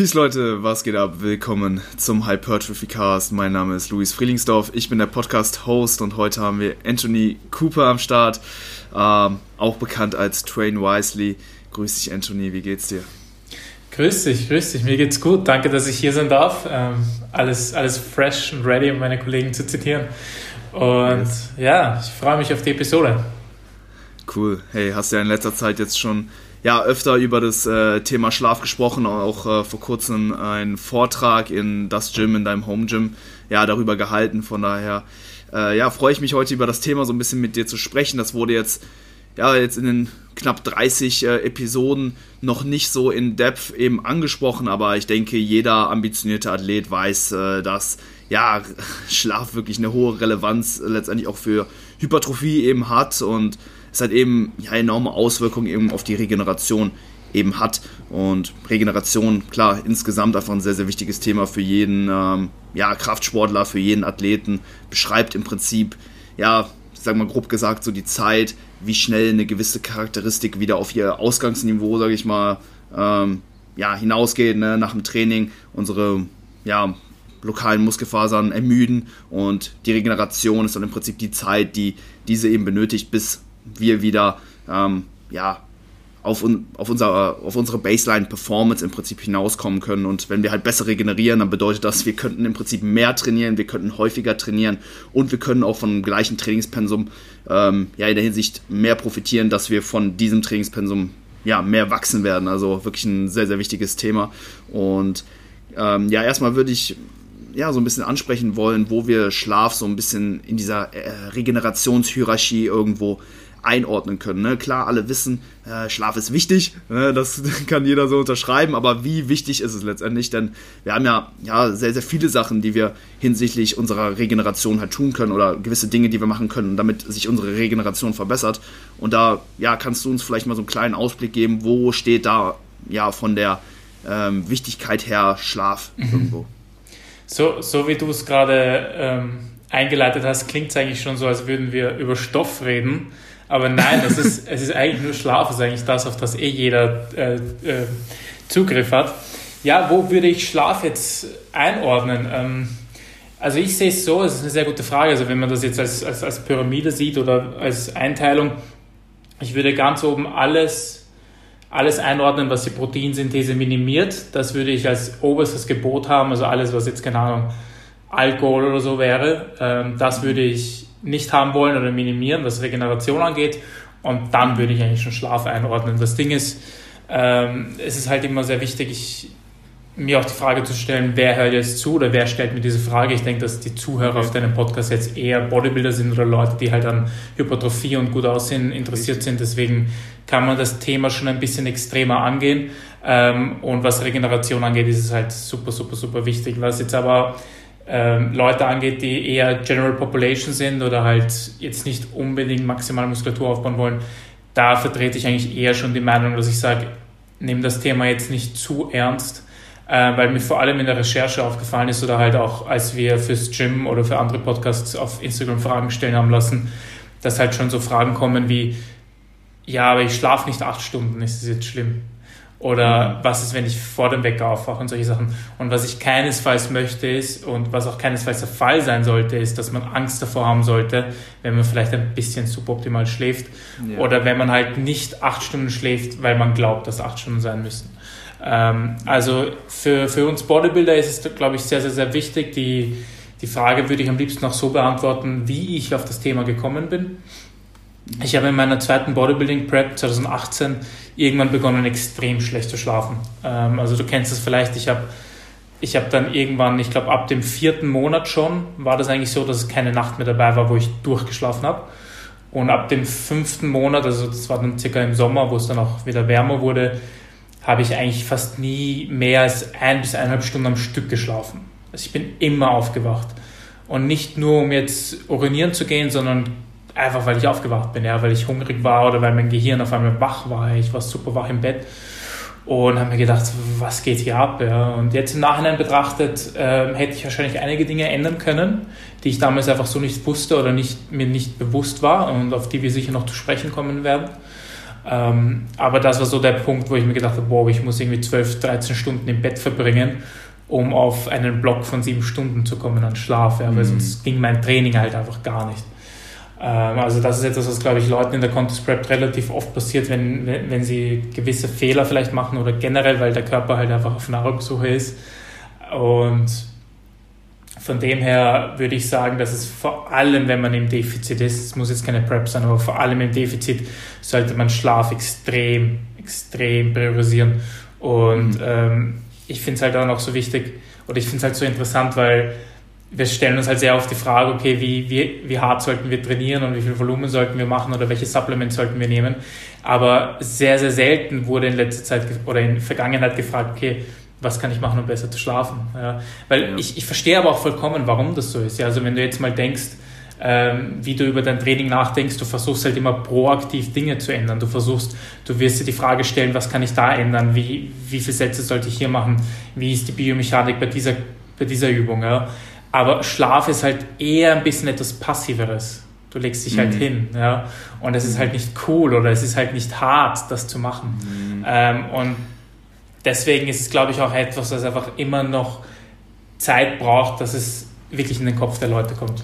Peace Leute, was geht ab? Willkommen zum Hypertrophy Cast. Mein Name ist Luis Frielingsdorf. Ich bin der Podcast-Host und heute haben wir Anthony Cooper am Start, ähm, auch bekannt als Train Wisely. Grüß dich, Anthony. Wie geht's dir? Grüß dich, grüß dich. Mir geht's gut. Danke, dass ich hier sein darf. Ähm, alles, alles fresh und ready, um meine Kollegen zu zitieren. Und yes. ja, ich freue mich auf die Episode. Cool. Hey, hast du ja in letzter Zeit jetzt schon ja öfter über das äh, Thema Schlaf gesprochen, auch äh, vor kurzem einen Vortrag in das Gym, in deinem Home Gym, ja, darüber gehalten. Von daher, äh, ja, freue ich mich heute über das Thema so ein bisschen mit dir zu sprechen. Das wurde jetzt, ja, jetzt in den knapp 30 äh, Episoden noch nicht so in Depth eben angesprochen, aber ich denke, jeder ambitionierte Athlet weiß, äh, dass ja, Schlaf wirklich eine hohe Relevanz letztendlich auch für Hypertrophie eben hat und es hat eben ja, enorme Auswirkungen eben auf die Regeneration eben hat. Und Regeneration, klar, insgesamt einfach ein sehr, sehr wichtiges Thema für jeden ähm, ja, Kraftsportler, für jeden Athleten. Beschreibt im Prinzip, ja, sagen wir grob gesagt, so die Zeit, wie schnell eine gewisse Charakteristik wieder auf ihr Ausgangsniveau, sage ich mal, ähm, ja, hinausgeht ne, nach dem Training. Unsere ja, lokalen Muskelfasern ermüden und die Regeneration ist dann im Prinzip die Zeit, die diese eben benötigt, bis wir wieder ähm, ja, auf, auf, unser, auf unsere Baseline-Performance im Prinzip hinauskommen können. Und wenn wir halt besser regenerieren, dann bedeutet das, wir könnten im Prinzip mehr trainieren, wir könnten häufiger trainieren und wir können auch von gleichen Trainingspensum ähm, ja, in der Hinsicht mehr profitieren, dass wir von diesem Trainingspensum ja, mehr wachsen werden. Also wirklich ein sehr, sehr wichtiges Thema. Und ähm, ja, erstmal würde ich ja, so ein bisschen ansprechen wollen, wo wir Schlaf so ein bisschen in dieser äh, Regenerationshierarchie irgendwo einordnen können. Ne? Klar, alle wissen, äh, Schlaf ist wichtig, ne? das kann jeder so unterschreiben, aber wie wichtig ist es letztendlich? Denn wir haben ja, ja sehr, sehr viele Sachen, die wir hinsichtlich unserer Regeneration halt tun können oder gewisse Dinge, die wir machen können, damit sich unsere Regeneration verbessert. Und da ja, kannst du uns vielleicht mal so einen kleinen Ausblick geben, wo steht da ja von der ähm, Wichtigkeit her Schlaf mhm. irgendwo? So, so wie du es gerade ähm, eingeleitet hast, klingt es eigentlich schon so, als würden wir über Stoff reden. Aber nein, es ist, es ist eigentlich nur Schlaf, ist eigentlich das, auf das eh jeder äh, äh, Zugriff hat. Ja, wo würde ich Schlaf jetzt einordnen? Ähm, also ich sehe es so, es ist eine sehr gute Frage. Also wenn man das jetzt als, als, als Pyramide sieht oder als Einteilung, ich würde ganz oben alles, alles einordnen, was die Proteinsynthese minimiert. Das würde ich als oberstes Gebot haben. Also alles, was jetzt, keine Ahnung, Alkohol oder so wäre, ähm, das würde ich nicht haben wollen oder minimieren, was Regeneration angeht. Und dann würde ich eigentlich schon Schlaf einordnen. Das Ding ist, ähm, es ist halt immer sehr wichtig, ich, mir auch die Frage zu stellen, wer hört jetzt zu oder wer stellt mir diese Frage. Ich denke, dass die Zuhörer auf deinem Podcast jetzt eher Bodybuilder sind oder Leute, die halt an Hypertrophie und gut aussehen interessiert sind. Deswegen kann man das Thema schon ein bisschen extremer angehen. Ähm, und was Regeneration angeht, ist es halt super, super, super wichtig. Was jetzt aber ähm, Leute angeht, die eher General Population sind oder halt jetzt nicht unbedingt maximale Muskulatur aufbauen wollen, da vertrete ich eigentlich eher schon die Meinung, dass ich sage, nehme das Thema jetzt nicht zu ernst, äh, weil mir vor allem in der Recherche aufgefallen ist oder halt auch, als wir fürs Gym oder für andere Podcasts auf Instagram Fragen stellen haben lassen, dass halt schon so Fragen kommen wie, ja, aber ich schlafe nicht acht Stunden, ist das jetzt schlimm? Oder was ist, wenn ich vor dem Wecker aufwache und solche Sachen. Und was ich keinesfalls möchte ist, und was auch keinesfalls der Fall sein sollte, ist, dass man Angst davor haben sollte, wenn man vielleicht ein bisschen suboptimal schläft. Ja. Oder wenn man halt nicht acht Stunden schläft, weil man glaubt, dass acht Stunden sein müssen. Ähm, also für, für uns Bodybuilder ist es, glaube ich, sehr, sehr, sehr wichtig. Die, die Frage würde ich am liebsten auch so beantworten, wie ich auf das Thema gekommen bin. Ich habe in meiner zweiten Bodybuilding Prep 2018 irgendwann begonnen, extrem schlecht zu schlafen. Ähm, also du kennst es vielleicht, ich habe ich hab dann irgendwann, ich glaube ab dem vierten Monat schon, war das eigentlich so, dass es keine Nacht mehr dabei war, wo ich durchgeschlafen habe. Und ab dem fünften Monat, also das war dann circa im Sommer, wo es dann auch wieder wärmer wurde, habe ich eigentlich fast nie mehr als ein bis eineinhalb Stunden am Stück geschlafen. Also ich bin immer aufgewacht. Und nicht nur, um jetzt urinieren zu gehen, sondern einfach weil ich aufgewacht bin, ja, weil ich hungrig war oder weil mein Gehirn auf einmal wach war. Ich war super wach im Bett und habe mir gedacht, was geht hier ab? Ja? Und jetzt im Nachhinein betrachtet äh, hätte ich wahrscheinlich einige Dinge ändern können, die ich damals einfach so nicht wusste oder nicht, mir nicht bewusst war und auf die wir sicher noch zu sprechen kommen werden. Ähm, aber das war so der Punkt, wo ich mir gedacht habe, boah, ich muss irgendwie 12, 13 Stunden im Bett verbringen, um auf einen Block von sieben Stunden zu kommen an Schlaf, ja, weil mhm. sonst ging mein Training halt einfach gar nicht. Ähm, also das ist etwas, was, glaube ich, Leuten in der Contest Prep relativ oft passiert, wenn, wenn sie gewisse Fehler vielleicht machen oder generell, weil der Körper halt einfach auf Nahrungssuche ist. Und von dem her würde ich sagen, dass es vor allem, wenn man im Defizit ist, es muss jetzt keine Prep sein, aber vor allem im Defizit sollte man Schlaf extrem, extrem priorisieren. Und mhm. ähm, ich finde es halt auch noch so wichtig, oder ich finde es halt so interessant, weil wir stellen uns halt sehr oft die Frage, okay, wie, wie, wie hart sollten wir trainieren und wie viel Volumen sollten wir machen oder welche Supplements sollten wir nehmen. Aber sehr, sehr selten wurde in letzter Zeit oder in der Vergangenheit gefragt, okay, was kann ich machen, um besser zu schlafen? Ja, weil ja. Ich, ich verstehe aber auch vollkommen, warum das so ist. Ja, also wenn du jetzt mal denkst, ähm, wie du über dein Training nachdenkst, du versuchst halt immer proaktiv Dinge zu ändern. Du versuchst, du wirst dir die Frage stellen, was kann ich da ändern? Wie, wie viele Sätze sollte ich hier machen? Wie ist die Biomechanik bei dieser, bei dieser Übung? Ja? Aber Schlaf ist halt eher ein bisschen etwas Passiveres. Du legst dich halt mhm. halt hin, ja. Und es ist halt nicht cool oder es ist halt nicht hart, das zu machen. Mhm. Ähm, und deswegen ist es, glaube ich, auch etwas, das einfach immer noch Zeit braucht, dass es wirklich in den Kopf der Leute kommt.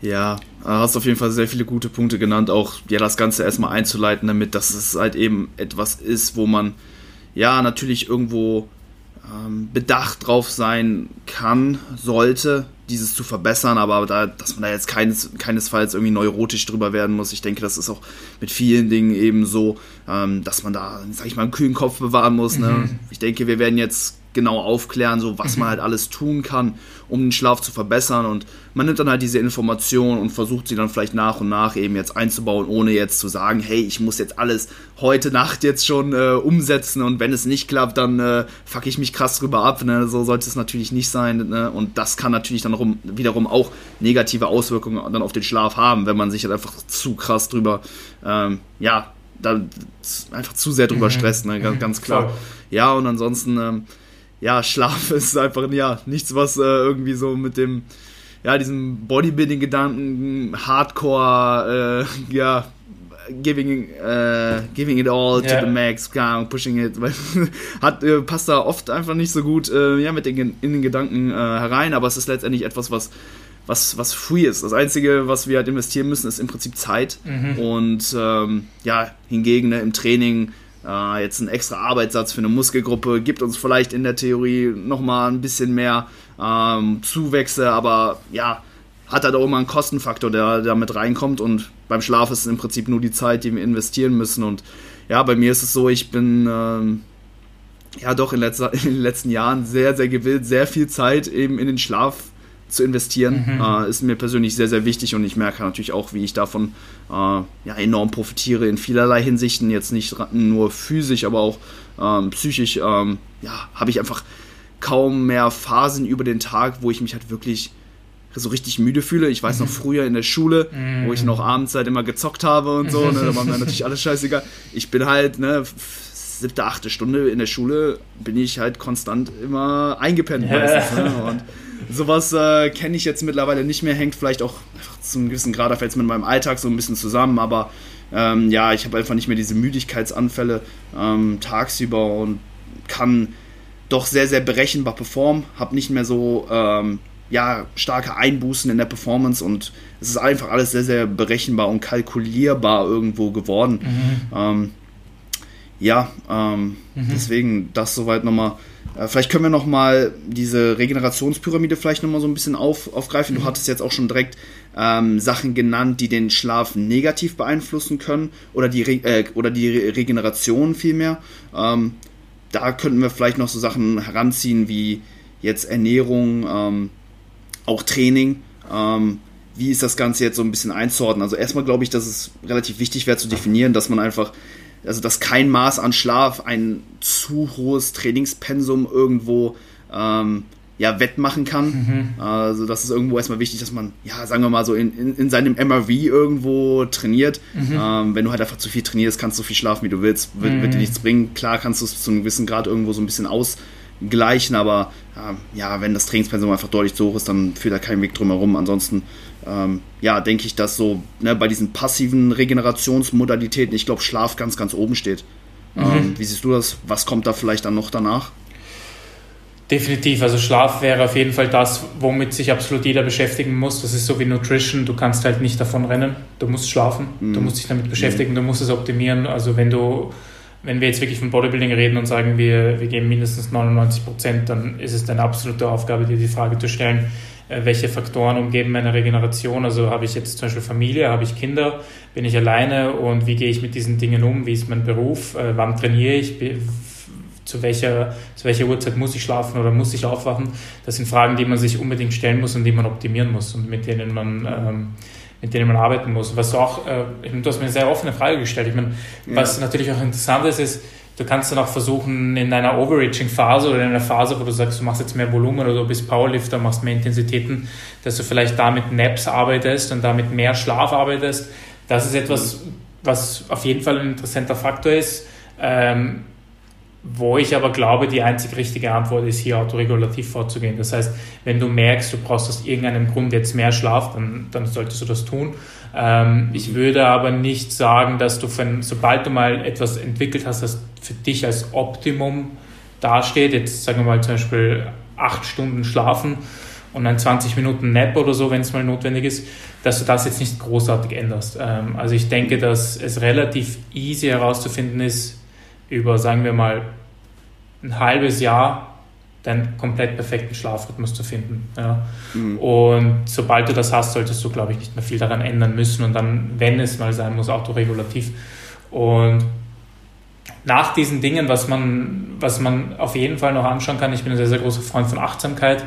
Ja, hast auf jeden Fall sehr viele gute Punkte genannt, auch ja das Ganze erstmal einzuleiten, damit dass es halt eben etwas ist, wo man ja natürlich irgendwo ähm, bedacht drauf sein kann, sollte, dieses zu verbessern, aber da, dass man da jetzt keines, keinesfalls irgendwie neurotisch drüber werden muss. Ich denke, das ist auch mit vielen Dingen eben so, ähm, dass man da, sag ich mal, einen kühlen Kopf bewahren muss. Ne? Mhm. Ich denke, wir werden jetzt genau aufklären, so was mhm. man halt alles tun kann, um den Schlaf zu verbessern. Und man nimmt dann halt diese Informationen und versucht sie dann vielleicht nach und nach eben jetzt einzubauen, ohne jetzt zu sagen, hey, ich muss jetzt alles heute Nacht jetzt schon äh, umsetzen und wenn es nicht klappt, dann äh, fuck ich mich krass drüber ab. Ne? So sollte es natürlich nicht sein. Ne? Und das kann natürlich dann rum, wiederum auch negative Auswirkungen dann auf den Schlaf haben, wenn man sich halt einfach zu krass drüber, ähm, ja, da einfach zu sehr drüber mhm. stresst, ne? ganz, ganz klar. Ja, und ansonsten, ähm, ja, Schlaf ist einfach ja nichts, was äh, irgendwie so mit dem, ja, diesem Bodybuilding-Gedanken, Hardcore, äh, ja, giving, äh, giving it all yeah. to the max, pushing it, weil, hat, äh, passt da oft einfach nicht so gut äh, ja, mit den, in den Gedanken äh, herein, aber es ist letztendlich etwas, was was, was free ist. Das Einzige, was wir halt investieren müssen, ist im Prinzip Zeit. Mhm. Und ähm, ja, hingegen ne, im Training äh, jetzt ein extra Arbeitssatz für eine Muskelgruppe gibt uns vielleicht in der Theorie nochmal ein bisschen mehr ähm, Zuwächse, aber ja, hat halt auch immer einen Kostenfaktor, der da mit reinkommt und beim Schlaf ist es im Prinzip nur die Zeit, die wir investieren müssen und ja, bei mir ist es so, ich bin ähm, ja doch in, letzter, in den letzten Jahren sehr, sehr gewillt, sehr viel Zeit eben in den Schlaf zu investieren, mhm. äh, ist mir persönlich sehr, sehr wichtig und ich merke natürlich auch, wie ich davon äh, ja, enorm profitiere in vielerlei Hinsichten, jetzt nicht nur physisch, aber auch ähm, psychisch, ähm, ja, habe ich einfach kaum mehr Phasen über den Tag, wo ich mich halt wirklich so richtig müde fühle. Ich weiß noch mhm. früher in der Schule, wo ich mhm. noch abends halt immer gezockt habe und so, ne, da war mir natürlich alles scheißegal. Ich bin halt, ne, siebte, achte Stunde in der Schule bin ich halt konstant immer eingepennt meistens. Ne? Und sowas äh, kenne ich jetzt mittlerweile nicht mehr, hängt vielleicht auch zu einem gewissen Grad jetzt mit meinem Alltag so ein bisschen zusammen, aber ähm, ja, ich habe einfach nicht mehr diese Müdigkeitsanfälle ähm, tagsüber und kann doch sehr, sehr berechenbar performen, habe nicht mehr so ähm, ja, starke Einbußen in der Performance und es ist einfach alles sehr, sehr berechenbar und kalkulierbar irgendwo geworden. Mhm. Ähm, ja, ähm, mhm. deswegen das soweit nochmal vielleicht können wir noch mal diese Regenerationspyramide vielleicht noch mal so ein bisschen auf, aufgreifen. Du mhm. hattest jetzt auch schon direkt ähm, Sachen genannt, die den Schlaf negativ beeinflussen können oder die, Re äh, oder die Re Regeneration vielmehr. Ähm, da könnten wir vielleicht noch so Sachen heranziehen wie jetzt Ernährung, ähm, auch Training. Ähm, wie ist das Ganze jetzt so ein bisschen einzuordnen? Also erstmal glaube ich, dass es relativ wichtig wäre zu definieren, dass man einfach also dass kein Maß an Schlaf ein zu hohes Trainingspensum irgendwo ähm, ja, wettmachen kann. Mhm. Also das ist irgendwo erstmal wichtig, dass man, ja, sagen wir mal so in, in, in seinem MRV irgendwo trainiert. Mhm. Ähm, wenn du halt einfach zu viel trainierst, kannst du so viel schlafen, wie du willst, wird, mhm. wird dir nichts bringen. Klar kannst du es zu einem gewissen Grad irgendwo so ein bisschen aus, gleichen, aber äh, ja, wenn das Trainingspensum einfach deutlich zu hoch ist, dann führt da kein Weg drum herum. Ansonsten, ähm, ja, denke ich, dass so ne, bei diesen passiven Regenerationsmodalitäten, ich glaube, Schlaf ganz, ganz oben steht. Mhm. Ähm, wie siehst du das? Was kommt da vielleicht dann noch danach? Definitiv, also Schlaf wäre auf jeden Fall das, womit sich absolut jeder beschäftigen muss. Das ist so wie Nutrition, du kannst halt nicht davon rennen, du musst schlafen, mhm. du musst dich damit beschäftigen, mhm. du musst es optimieren. Also wenn du, wenn wir jetzt wirklich von Bodybuilding reden und sagen, wir, wir geben mindestens 99 Prozent, dann ist es deine absolute Aufgabe, dir die Frage zu stellen, welche Faktoren umgeben meine Regeneration. Also habe ich jetzt zum Beispiel Familie, habe ich Kinder, bin ich alleine und wie gehe ich mit diesen Dingen um, wie ist mein Beruf, äh, wann trainiere ich, zu welcher, zu welcher Uhrzeit muss ich schlafen oder muss ich aufwachen. Das sind Fragen, die man sich unbedingt stellen muss und die man optimieren muss und mit denen man, ähm, mit denen man arbeiten muss. Was du auch, äh, du hast mir eine sehr offene Frage gestellt. Ich meine, ja. was natürlich auch interessant ist, ist, du kannst dann auch versuchen, in einer Overreaching-Phase oder in einer Phase, wo du sagst, du machst jetzt mehr Volumen oder du bist Powerlifter, machst mehr Intensitäten, dass du vielleicht damit Naps arbeitest und damit mehr Schlaf arbeitest. Das ist etwas, was auf jeden Fall ein interessanter Faktor ist. Ähm, wo ich aber glaube, die einzig richtige Antwort ist, hier autoregulativ vorzugehen. Das heißt, wenn du merkst, du brauchst aus irgendeinem Grund jetzt mehr Schlaf, dann, dann solltest du das tun. Ähm, ich würde aber nicht sagen, dass du, von, sobald du mal etwas entwickelt hast, das für dich als Optimum dasteht, jetzt sagen wir mal zum Beispiel acht Stunden schlafen und ein 20 Minuten Nap oder so, wenn es mal notwendig ist, dass du das jetzt nicht großartig änderst. Ähm, also ich denke, dass es relativ easy herauszufinden ist, über, sagen wir mal, ein halbes Jahr deinen komplett perfekten Schlafrhythmus zu finden. Ja. Mhm. Und sobald du das hast, solltest du, glaube ich, nicht mehr viel daran ändern müssen und dann, wenn es mal sein muss, autoregulativ. Und nach diesen Dingen, was man, was man auf jeden Fall noch anschauen kann, ich bin ein sehr, sehr großer Freund von Achtsamkeit.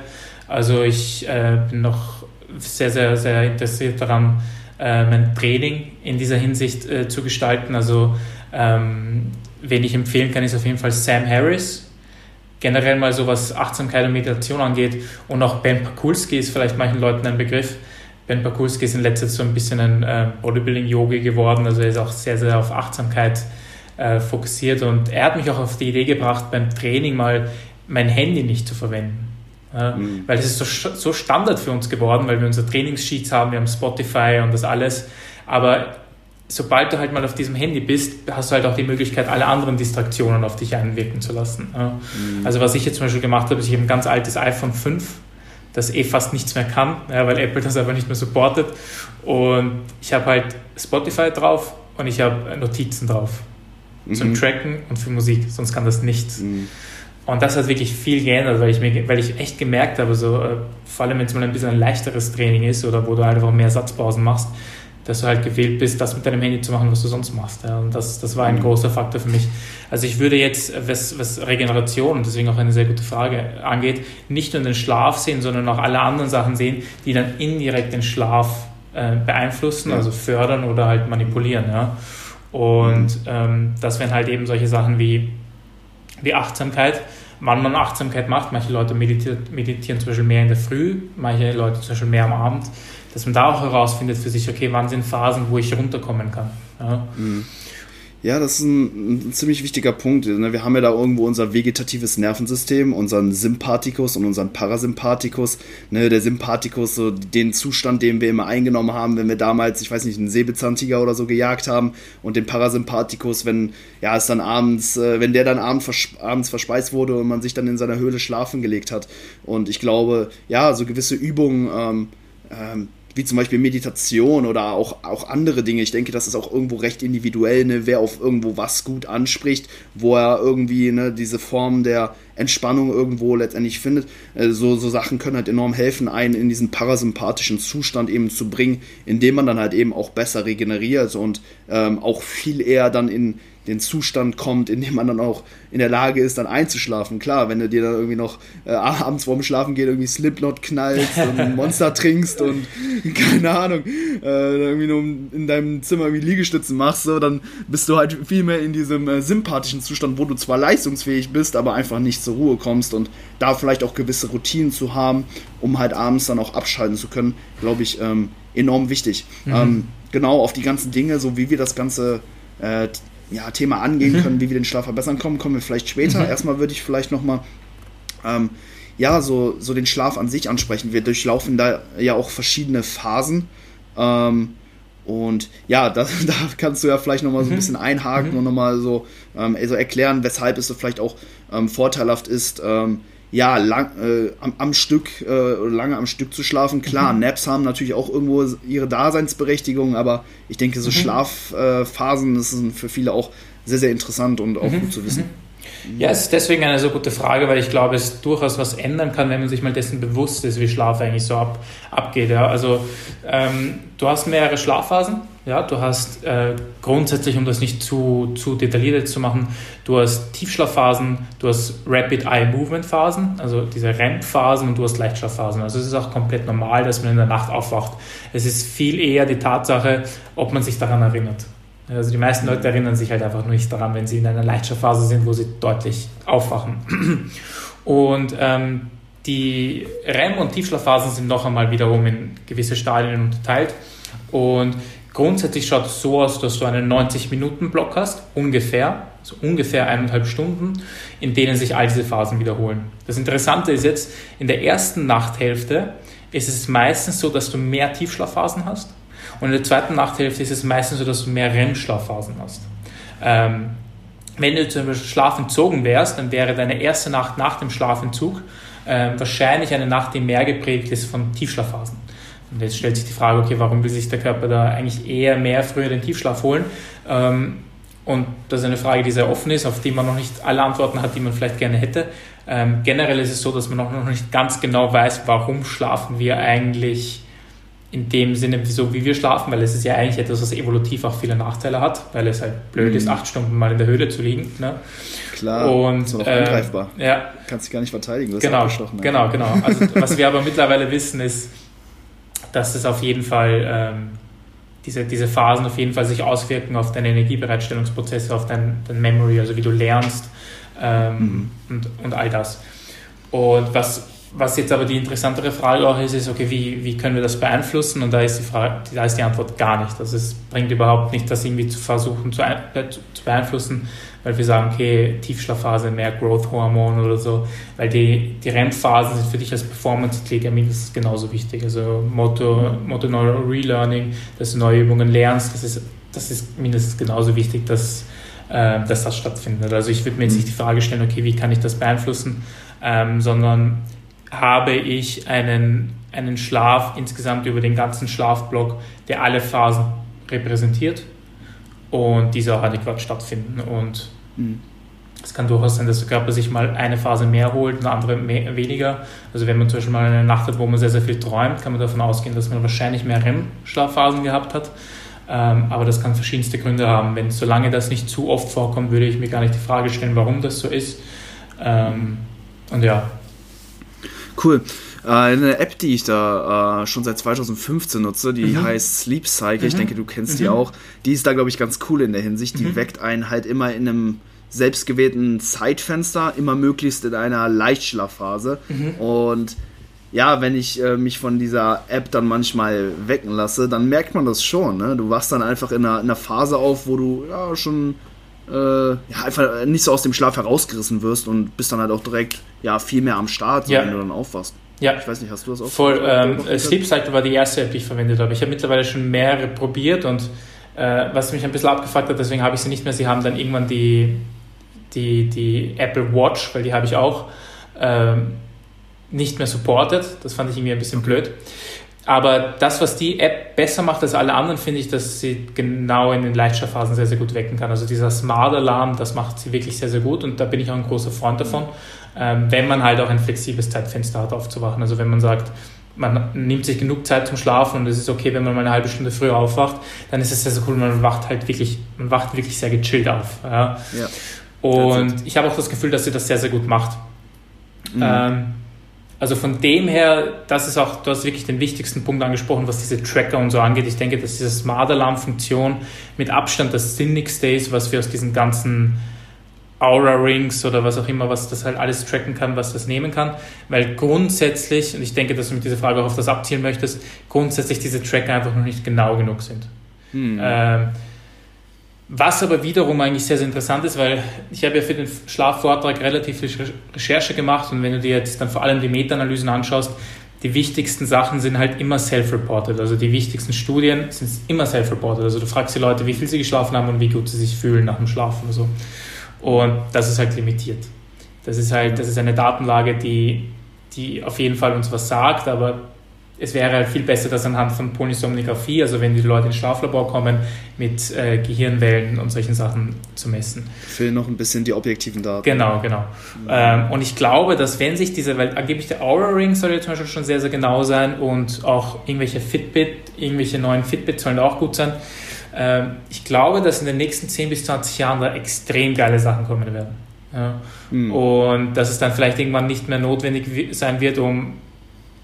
Also ich äh, bin noch sehr, sehr, sehr interessiert daran, äh, mein Training in dieser Hinsicht äh, zu gestalten. Also ähm, wen ich empfehlen kann, ist auf jeden Fall Sam Harris. Generell mal so was Achtsamkeit und Meditation angeht. Und auch Ben Pakulski ist vielleicht manchen Leuten ein Begriff. Ben Pakulski ist in letzter Zeit so ein bisschen ein äh, Bodybuilding-Yogi geworden. Also er ist auch sehr, sehr auf Achtsamkeit äh, fokussiert. Und er hat mich auch auf die Idee gebracht, beim Training mal mein Handy nicht zu verwenden. Ja, mhm. Weil es ist so, so Standard für uns geworden, weil wir unsere Trainingssheets haben, wir haben Spotify und das alles. Aber sobald du halt mal auf diesem Handy bist, hast du halt auch die Möglichkeit, alle anderen Distraktionen auf dich einwirken zu lassen. Mhm. Also was ich jetzt zum Beispiel gemacht habe, ist, ich habe ein ganz altes iPhone 5, das eh fast nichts mehr kann, ja, weil Apple das einfach nicht mehr supportet. Und ich habe halt Spotify drauf und ich habe Notizen drauf. Mhm. Zum Tracken und für Musik, sonst kann das nichts. Mhm. Und das hat wirklich viel geändert, weil ich, mir, weil ich echt gemerkt habe, so, äh, vor allem wenn es mal ein bisschen ein leichteres Training ist oder wo du halt einfach mehr Satzpausen machst, dass du halt gewählt bist, das mit deinem Handy zu machen, was du sonst machst. Ja. Und das, das war ein mhm. großer Faktor für mich. Also ich würde jetzt, was, was Regeneration und deswegen auch eine sehr gute Frage angeht, nicht nur den Schlaf sehen, sondern auch alle anderen Sachen sehen, die dann indirekt den Schlaf äh, beeinflussen, also fördern oder halt manipulieren. Ja. Und mhm. ähm, das wären halt eben solche Sachen wie, wie Achtsamkeit wann man Achtsamkeit macht. Manche Leute meditieren, meditieren zum Beispiel mehr in der Früh, manche Leute zum Beispiel mehr am Abend dass man da auch herausfindet für sich, okay, wann sind Phasen, wo ich runterkommen kann. Ja, mhm. ja das ist ein, ein, ziemlich wichtiger Punkt. Ne? Wir haben ja da irgendwo unser vegetatives Nervensystem, unseren Sympathikus und unseren Parasympathikus. Ne? Der Sympathikus, so den Zustand, den wir immer eingenommen haben, wenn wir damals, ich weiß nicht, einen Säbelzahntiger oder so gejagt haben und den Parasympathikus, wenn ja es dann abends, äh, wenn der dann abend vers abends verspeist wurde und man sich dann in seiner Höhle schlafen gelegt hat. Und ich glaube, ja, so gewisse Übungen, ähm, ähm, wie zum Beispiel Meditation oder auch, auch andere Dinge. Ich denke, das ist auch irgendwo recht individuell, ne? wer auf irgendwo was gut anspricht, wo er irgendwie ne, diese Form der Entspannung irgendwo letztendlich findet. Äh, so, so Sachen können halt enorm helfen, einen in diesen parasympathischen Zustand eben zu bringen, indem man dann halt eben auch besser regeneriert und ähm, auch viel eher dann in den Zustand kommt, in dem man dann auch in der Lage ist, dann einzuschlafen. Klar, wenn du dir dann irgendwie noch äh, abends vorm Schlafen geht, irgendwie Slipknot knallst und Monster trinkst und keine Ahnung, äh, irgendwie nur in deinem Zimmer irgendwie Liegestützen machst, so, dann bist du halt viel mehr in diesem äh, sympathischen Zustand, wo du zwar leistungsfähig bist, aber einfach nicht zur Ruhe kommst und da vielleicht auch gewisse Routinen zu haben, um halt abends dann auch abschalten zu können, glaube ich, ähm, enorm wichtig. Mhm. Ähm, genau auf die ganzen Dinge, so wie wir das Ganze äh, ja, Thema angehen mhm. können, wie wir den Schlaf verbessern können, kommen wir vielleicht später. Mhm. Erstmal würde ich vielleicht nochmal ähm, ja, so, so den Schlaf an sich ansprechen. Wir durchlaufen da ja auch verschiedene Phasen. Ähm, und ja, da, da kannst du ja vielleicht nochmal so ein mhm. bisschen einhaken mhm. und nochmal so, ähm, so erklären, weshalb es so vielleicht auch ähm, vorteilhaft ist, ähm, ja, lang, äh, am, am, Stück äh, lange am Stück zu schlafen. Klar, mhm. Naps haben natürlich auch irgendwo ihre Daseinsberechtigung, aber ich denke, so mhm. Schlafphasen, äh, das sind für viele auch sehr, sehr interessant und auch mhm. gut zu wissen. Ja, es ist deswegen eine so gute Frage, weil ich glaube, es durchaus was ändern kann, wenn man sich mal dessen bewusst ist, wie Schlaf eigentlich so ab, abgeht. Ja. Also ähm, du hast mehrere Schlafphasen. Ja, du hast äh, grundsätzlich, um das nicht zu, zu detailliert zu machen, du hast Tiefschlafphasen, du hast Rapid Eye Movement Phasen, also diese REM-Phasen und du hast Leichtschlafphasen. Also es ist auch komplett normal, dass man in der Nacht aufwacht. Es ist viel eher die Tatsache, ob man sich daran erinnert. Also die meisten Leute erinnern sich halt einfach nur nicht daran, wenn sie in einer Leitschafphase sind, wo sie deutlich aufwachen. Und ähm, die REM- und Tiefschlafphasen sind noch einmal wiederum in gewisse Stadien unterteilt. Und grundsätzlich schaut es so aus, dass du einen 90-Minuten-Block hast, ungefähr, also ungefähr eineinhalb Stunden, in denen sich all diese Phasen wiederholen. Das Interessante ist jetzt, in der ersten Nachthälfte ist es meistens so, dass du mehr Tiefschlafphasen hast und in der zweiten Nachthälfte ist es meistens so, dass du mehr REM-Schlafphasen hast. Ähm, wenn du zum Beispiel schlafentzogen wärst, dann wäre deine erste Nacht nach dem Schlafentzug äh, wahrscheinlich eine Nacht, die mehr geprägt ist von Tiefschlafphasen. Und jetzt stellt sich die Frage, okay, warum will sich der Körper da eigentlich eher mehr früher den Tiefschlaf holen? Ähm, und das ist eine Frage, die sehr offen ist, auf die man noch nicht alle Antworten hat, die man vielleicht gerne hätte. Ähm, generell ist es so, dass man noch nicht ganz genau weiß, warum schlafen wir eigentlich in dem Sinne, so wie wir schlafen, weil es ist ja eigentlich etwas, was evolutiv auch viele Nachteile hat, weil es halt blöd mhm. ist, acht Stunden mal in der Höhle zu liegen. Ne? Klar, und ist auch äh, angreifbar. Ja. Kannst dich gar nicht verteidigen, du genau, genau, genau. Also was wir aber mittlerweile wissen, ist, dass es auf jeden Fall ähm, diese, diese Phasen auf jeden Fall sich auswirken auf deine Energiebereitstellungsprozesse, auf dein, dein Memory, also wie du lernst ähm, mhm. und, und all das. Und was was jetzt aber die interessantere Frage auch ist, ist, okay, wie, wie können wir das beeinflussen? Und da ist die Frage, da ist die Antwort gar nicht. Also es bringt überhaupt nicht, das irgendwie zu versuchen zu, zu beeinflussen, weil wir sagen, okay, Tiefschlafphase, mehr Growth-Hormon oder so, weil die, die REM-Phasen sind für dich als Performance-Athlet ja mindestens genauso wichtig. Also Motor, Motor Relearning, dass du neue Übungen lernst, das ist, das ist mindestens genauso wichtig, dass, äh, dass das stattfindet. Also ich würde mir jetzt nicht die Frage stellen, okay, wie kann ich das beeinflussen, ähm, sondern habe ich einen, einen Schlaf insgesamt über den ganzen Schlafblock, der alle Phasen repräsentiert und diese auch adäquat stattfinden. Und mhm. es kann durchaus sein, dass der Körper sich mal eine Phase mehr holt, eine andere mehr, weniger. Also wenn man zum Beispiel mal eine Nacht hat, wo man sehr, sehr viel träumt, kann man davon ausgehen, dass man wahrscheinlich mehr REM-Schlafphasen gehabt hat. Ähm, aber das kann verschiedenste Gründe haben. Wenn solange das nicht zu oft vorkommt, würde ich mir gar nicht die Frage stellen, warum das so ist. Ähm, und ja, Cool. Äh, eine App, die ich da äh, schon seit 2015 nutze, die mhm. heißt Sleep Cycle. Mhm. Ich denke, du kennst mhm. die auch. Die ist da, glaube ich, ganz cool in der Hinsicht. Die mhm. weckt einen halt immer in einem selbstgewählten Zeitfenster, immer möglichst in einer Leichtschlafphase. Mhm. Und ja, wenn ich äh, mich von dieser App dann manchmal wecken lasse, dann merkt man das schon. Ne? Du wachst dann einfach in einer, in einer Phase auf, wo du ja schon äh, ja, einfach nicht so aus dem Schlaf herausgerissen wirst und bist dann halt auch direkt ja, viel mehr am Start, ja. wenn du dann aufwachst. Ja. Ich weiß nicht, hast du das auch? Voll. Ähm, Sleep Cycle war die erste App, die ich verwendet habe. Ich habe mittlerweile schon mehrere probiert und äh, was mich ein bisschen abgefuckt hat, deswegen habe ich sie nicht mehr. Sie haben dann irgendwann die, die, die Apple Watch, weil die habe ich auch, ähm, nicht mehr supported. Das fand ich irgendwie ein bisschen blöd. Aber das, was die App besser macht als alle anderen, finde ich, dass sie genau in den Leichtschlafphasen sehr, sehr gut wecken kann. Also dieser Smart Alarm, das macht sie wirklich sehr, sehr gut und da bin ich auch ein großer Freund davon, ähm, wenn man halt auch ein flexibles Zeitfenster hat, aufzuwachen. Also wenn man sagt, man nimmt sich genug Zeit zum Schlafen und es ist okay, wenn man mal eine halbe Stunde früher aufwacht, dann ist es sehr, sehr cool, man wacht halt wirklich, man wacht wirklich sehr gechillt auf. Ja. ja. Und ich habe auch das Gefühl, dass sie das sehr, sehr gut macht. Mhm. Ähm, also von dem her, das ist auch, du hast wirklich den wichtigsten Punkt angesprochen, was diese Tracker und so angeht. Ich denke, dass diese Smart Alarm Funktion mit Abstand das sinnigste ist, was wir aus diesen ganzen Aura Rings oder was auch immer, was das halt alles tracken kann, was das nehmen kann. Weil grundsätzlich, und ich denke, dass du mit dieser Frage auch auf das abzielen möchtest, grundsätzlich diese Tracker einfach noch nicht genau genug sind. Hm. Ähm, Was aber wiederum eigentlich sehr, sehr interessant ist, weil ich habe ja für den Schlafvortrag relativ viel Recherche gemacht und wenn du dir jetzt dann vor allem die Meta-Analysen anschaust, die wichtigsten Sachen sind halt immer self-reported. Also die wichtigsten Studien sind immer self-reported. Also du fragst die Leute, wie viel sie geschlafen haben und wie gut sie sich fühlen nach dem Schlafen und so. Und das ist halt limitiert. Das ist halt, das ist eine Datenlage, die, die auf jeden Fall uns was sagt, aber es wäre halt viel besser, das anhand von Polysomnographie, also wenn die Leute ins Schlaflabor kommen, mit äh, Gehirnwellen und solchen Sachen zu messen. Fehlen noch ein bisschen die objektiven Daten. Genau, genau. Mhm. Ähm, und ich glaube, dass wenn sich diese, weil angeblich der Aura Ring soll ja zum Beispiel schon sehr, sehr genau sein und auch irgendwelche Fitbit, irgendwelche neuen Fitbits sollen auch gut sein. Ähm, ich glaube, dass in den nächsten 10 bis 20 Jahren da extrem geile Sachen kommen werden. Ja. Mhm. Und dass es dann vielleicht irgendwann nicht mehr notwendig sein wird, um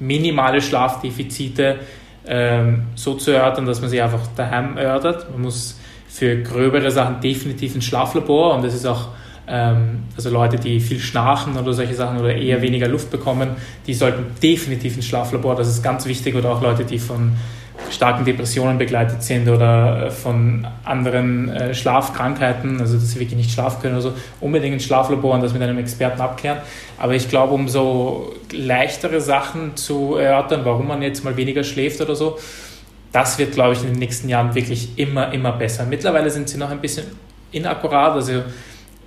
minimale Schlafdefizite ähm, so zu erörtern, dass man sie einfach daheim erörtert. Man muss für gröbere Sachen definitiv ein Schlaflabor und das ist auch, ähm, also Leute, die viel schnarchen oder solche Sachen oder eher weniger Luft bekommen, die sollten definitiv ein Schlaflabor, das ist ganz wichtig. Oder auch Leute, die von starken Depressionen begleitet sind oder äh, von anderen äh, Schlafkrankheiten, also dass sie wirklich nicht schlafen können oder so, unbedingt ins Schlaflabor und das mit einem Experten abklären. Aber ich glaube, um so leichtere Sachen zu erörtern, warum man jetzt mal weniger schläft oder so, das wird, glaube ich, in den nächsten Jahren wirklich immer, immer besser. Mittlerweile sind sie noch ein bisschen inakkurat, also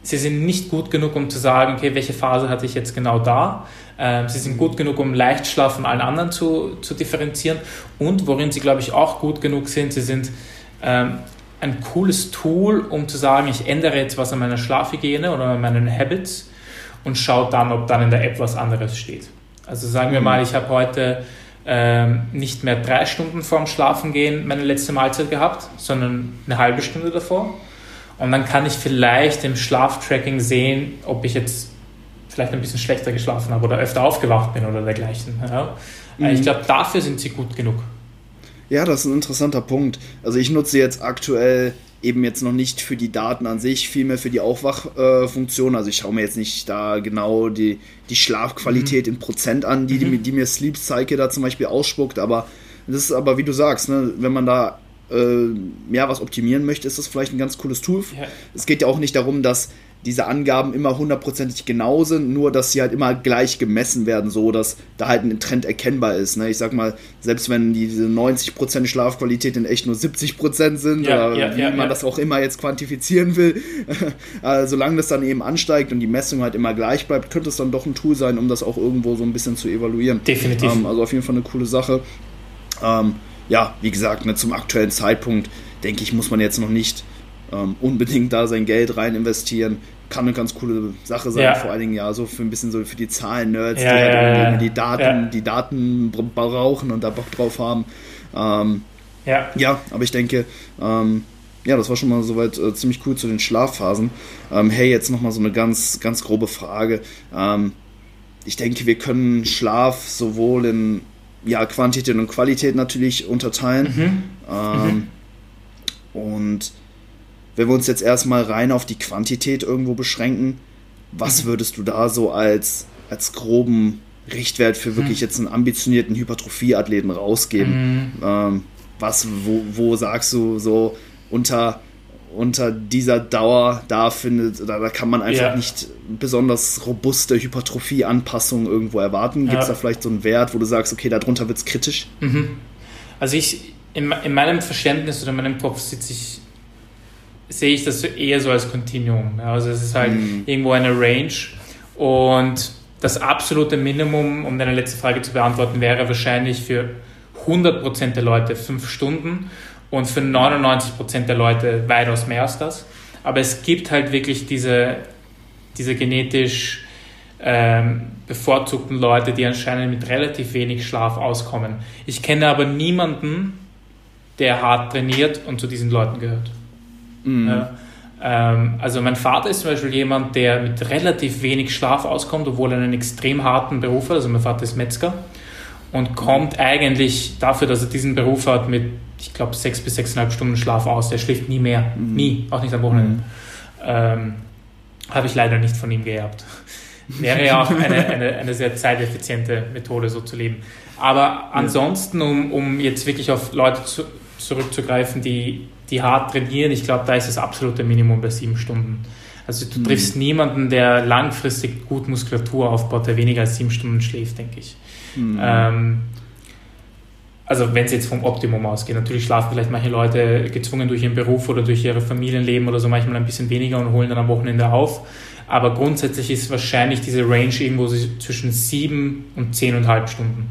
sie sind nicht gut genug, um zu sagen, okay, welche Phase hatte ich jetzt genau da. Ähm, sie sind gut genug, um Leichtschlaf von allen anderen zu, zu differenzieren. Und worin sie, glaube ich, auch gut genug sind, sie sind ähm, ein cooles Tool, um zu sagen, ich ändere jetzt was an meiner Schlafhygiene oder an meinen Habits und schaue dann, ob dann in der App was anderes steht. Also sagen wir mhm. mal, ich habe heute ähm, nicht mehr drei Stunden vorm Schlafengehen meine letzte Mahlzeit gehabt, sondern eine halbe Stunde davor. Und dann kann ich vielleicht im Schlaftracking sehen, ob ich jetzt vielleicht ein bisschen schlechter geschlafen habe oder öfter aufgewacht bin oder dergleichen. Ja. Mhm. Ich glaube, dafür sind sie gut genug. Ja, das ist ein interessanter Punkt. Also ich nutze jetzt aktuell eben jetzt noch nicht für die Daten an sich, vielmehr für die Aufwachfunktion. also ich schaue mir jetzt nicht da genau die, die Schlafqualität mhm. in Prozent an, die, mhm. die, die, mir Sleep Cycle da zum Beispiel ausspuckt. Aber das ist aber, wie du sagst, ne, wenn man da äh, ja, was optimieren möchte, ist das vielleicht ein ganz cooles Tool. Ja. Es geht ja auch nicht darum, dass diese Angaben immer hundertprozentig genau sind, nur dass sie halt immer gleich gemessen werden, so dass da halt ein Trend erkennbar ist. Ne? Ich sag mal, selbst wenn diese 90% Schlafqualität in echt nur 70% sind, ja, oder ja, wie ja, man das auch immer jetzt quantifizieren will, äh, solange das dann eben ansteigt und die Messung halt immer gleich bleibt, könnte es dann doch ein Tool sein, um das auch irgendwo so ein bisschen zu evaluieren. Definitiv. Ähm, also auf jeden Fall eine coole Sache. Ähm, ja, wie gesagt, ne, zum aktuellen Zeitpunkt denke ich, muss man jetzt noch nicht ähm, unbedingt da sein Geld rein investieren. Kann eine ganz coole Sache sein, ja. vor allen Dingen ja so für ein bisschen so für die Zahlen-Nerds, ja, die halt irgendwie die Daten, die Daten brauchen und da Bock drauf haben. Ähm, ja. ja, aber ich denke, ähm, ja, das war schon mal soweit äh, ziemlich cool zu den Schlafphasen. Ähm, hey, jetzt nochmal so eine ganz, ganz grobe Frage. Ähm, ich denke, wir können Schlaf sowohl in ja, Quantität und Qualität natürlich unterteilen. Mhm. Ähm, mhm. Und wenn wir uns jetzt erstmal rein auf die Quantität irgendwo beschränken, was mhm. würdest du da so als, als groben Richtwert für wirklich mhm. jetzt einen ambitionierten Hypertrophie-Athleten rausgeben? Mhm. Ähm, was, wo, wo sagst du so unter, unter dieser Dauer da findet, da, da kann man einfach ja. nicht besonders robuste Hypertrophie-Anpassungen irgendwo erwarten? Gibt es ja. da vielleicht so einen Wert, wo du sagst, okay, darunter wird es kritisch? Mhm. Also ich, in, in meinem Verständnis oder in meinem Kopf sitze ich sehe ich das eher so als Continuum. Also es ist halt mhm. irgendwo eine Range und das absolute Minimum, um deine letzte Frage zu beantworten, wäre wahrscheinlich für 100% der Leute 5 Stunden und für 99% der Leute weitaus mehr als das. Aber es gibt halt wirklich diese, diese genetisch ähm, bevorzugten Leute, die anscheinend mit relativ wenig Schlaf auskommen. Ich kenne aber niemanden, der hart trainiert und zu diesen Leuten gehört. Mhm. Ja. Ähm, also mein Vater ist zum Beispiel jemand, der mit relativ wenig Schlaf auskommt, obwohl er einen extrem harten Beruf hat. Also mein Vater ist Metzger und kommt eigentlich dafür, dass er diesen Beruf hat, mit, ich glaube, sechs bis sechseinhalb Stunden Schlaf aus. Der schläft nie mehr. Mhm. Nie, auch nicht am Wochenende. Mhm. Ähm, Habe ich leider nicht von ihm geerbt. Wäre ja auch eine, eine, eine sehr zeiteffiziente Methode, so zu leben. Aber ansonsten, um, um jetzt wirklich auf Leute zu, zurückzugreifen, die, die hart trainieren, ich glaube, da ist das absolute Minimum bei sieben Stunden. Also du mhm. triffst niemanden, der langfristig gut Muskulatur aufbaut, der weniger als sieben Stunden schläft, denke ich. Mhm. Ähm, also wenn es jetzt vom Optimum ausgeht. Natürlich schlafen vielleicht manche Leute gezwungen durch ihren Beruf oder durch ihre Familienleben oder so manchmal ein bisschen weniger und holen dann am Wochenende auf. Aber grundsätzlich ist wahrscheinlich diese Range irgendwo zwischen sieben und zehneinhalb Stunden.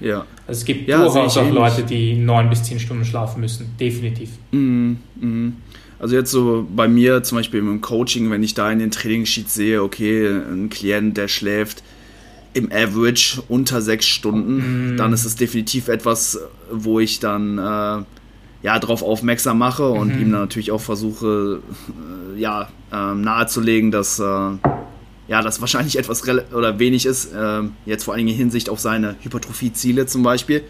Ja. Also es gibt ja, durchaus auch Leute, die neun bis zehn Stunden schlafen müssen. Definitiv. Mhm. Mhm. Also jetzt so bei mir zum Beispiel im Coaching, wenn ich da in den Trainingssheets sehe, okay, ein Klient, der schläft im Average unter sechs Stunden, mhm. dann ist es definitiv etwas, wo ich dann äh, ja darauf aufmerksam mache und mhm. ihm dann natürlich auch versuche, äh, ja äh, nahezulegen, dass äh, ja das wahrscheinlich etwas oder wenig ist, äh, jetzt vor allen Dingen in Hinsicht auf seine Hypertrophie-Ziele zum Beispiel.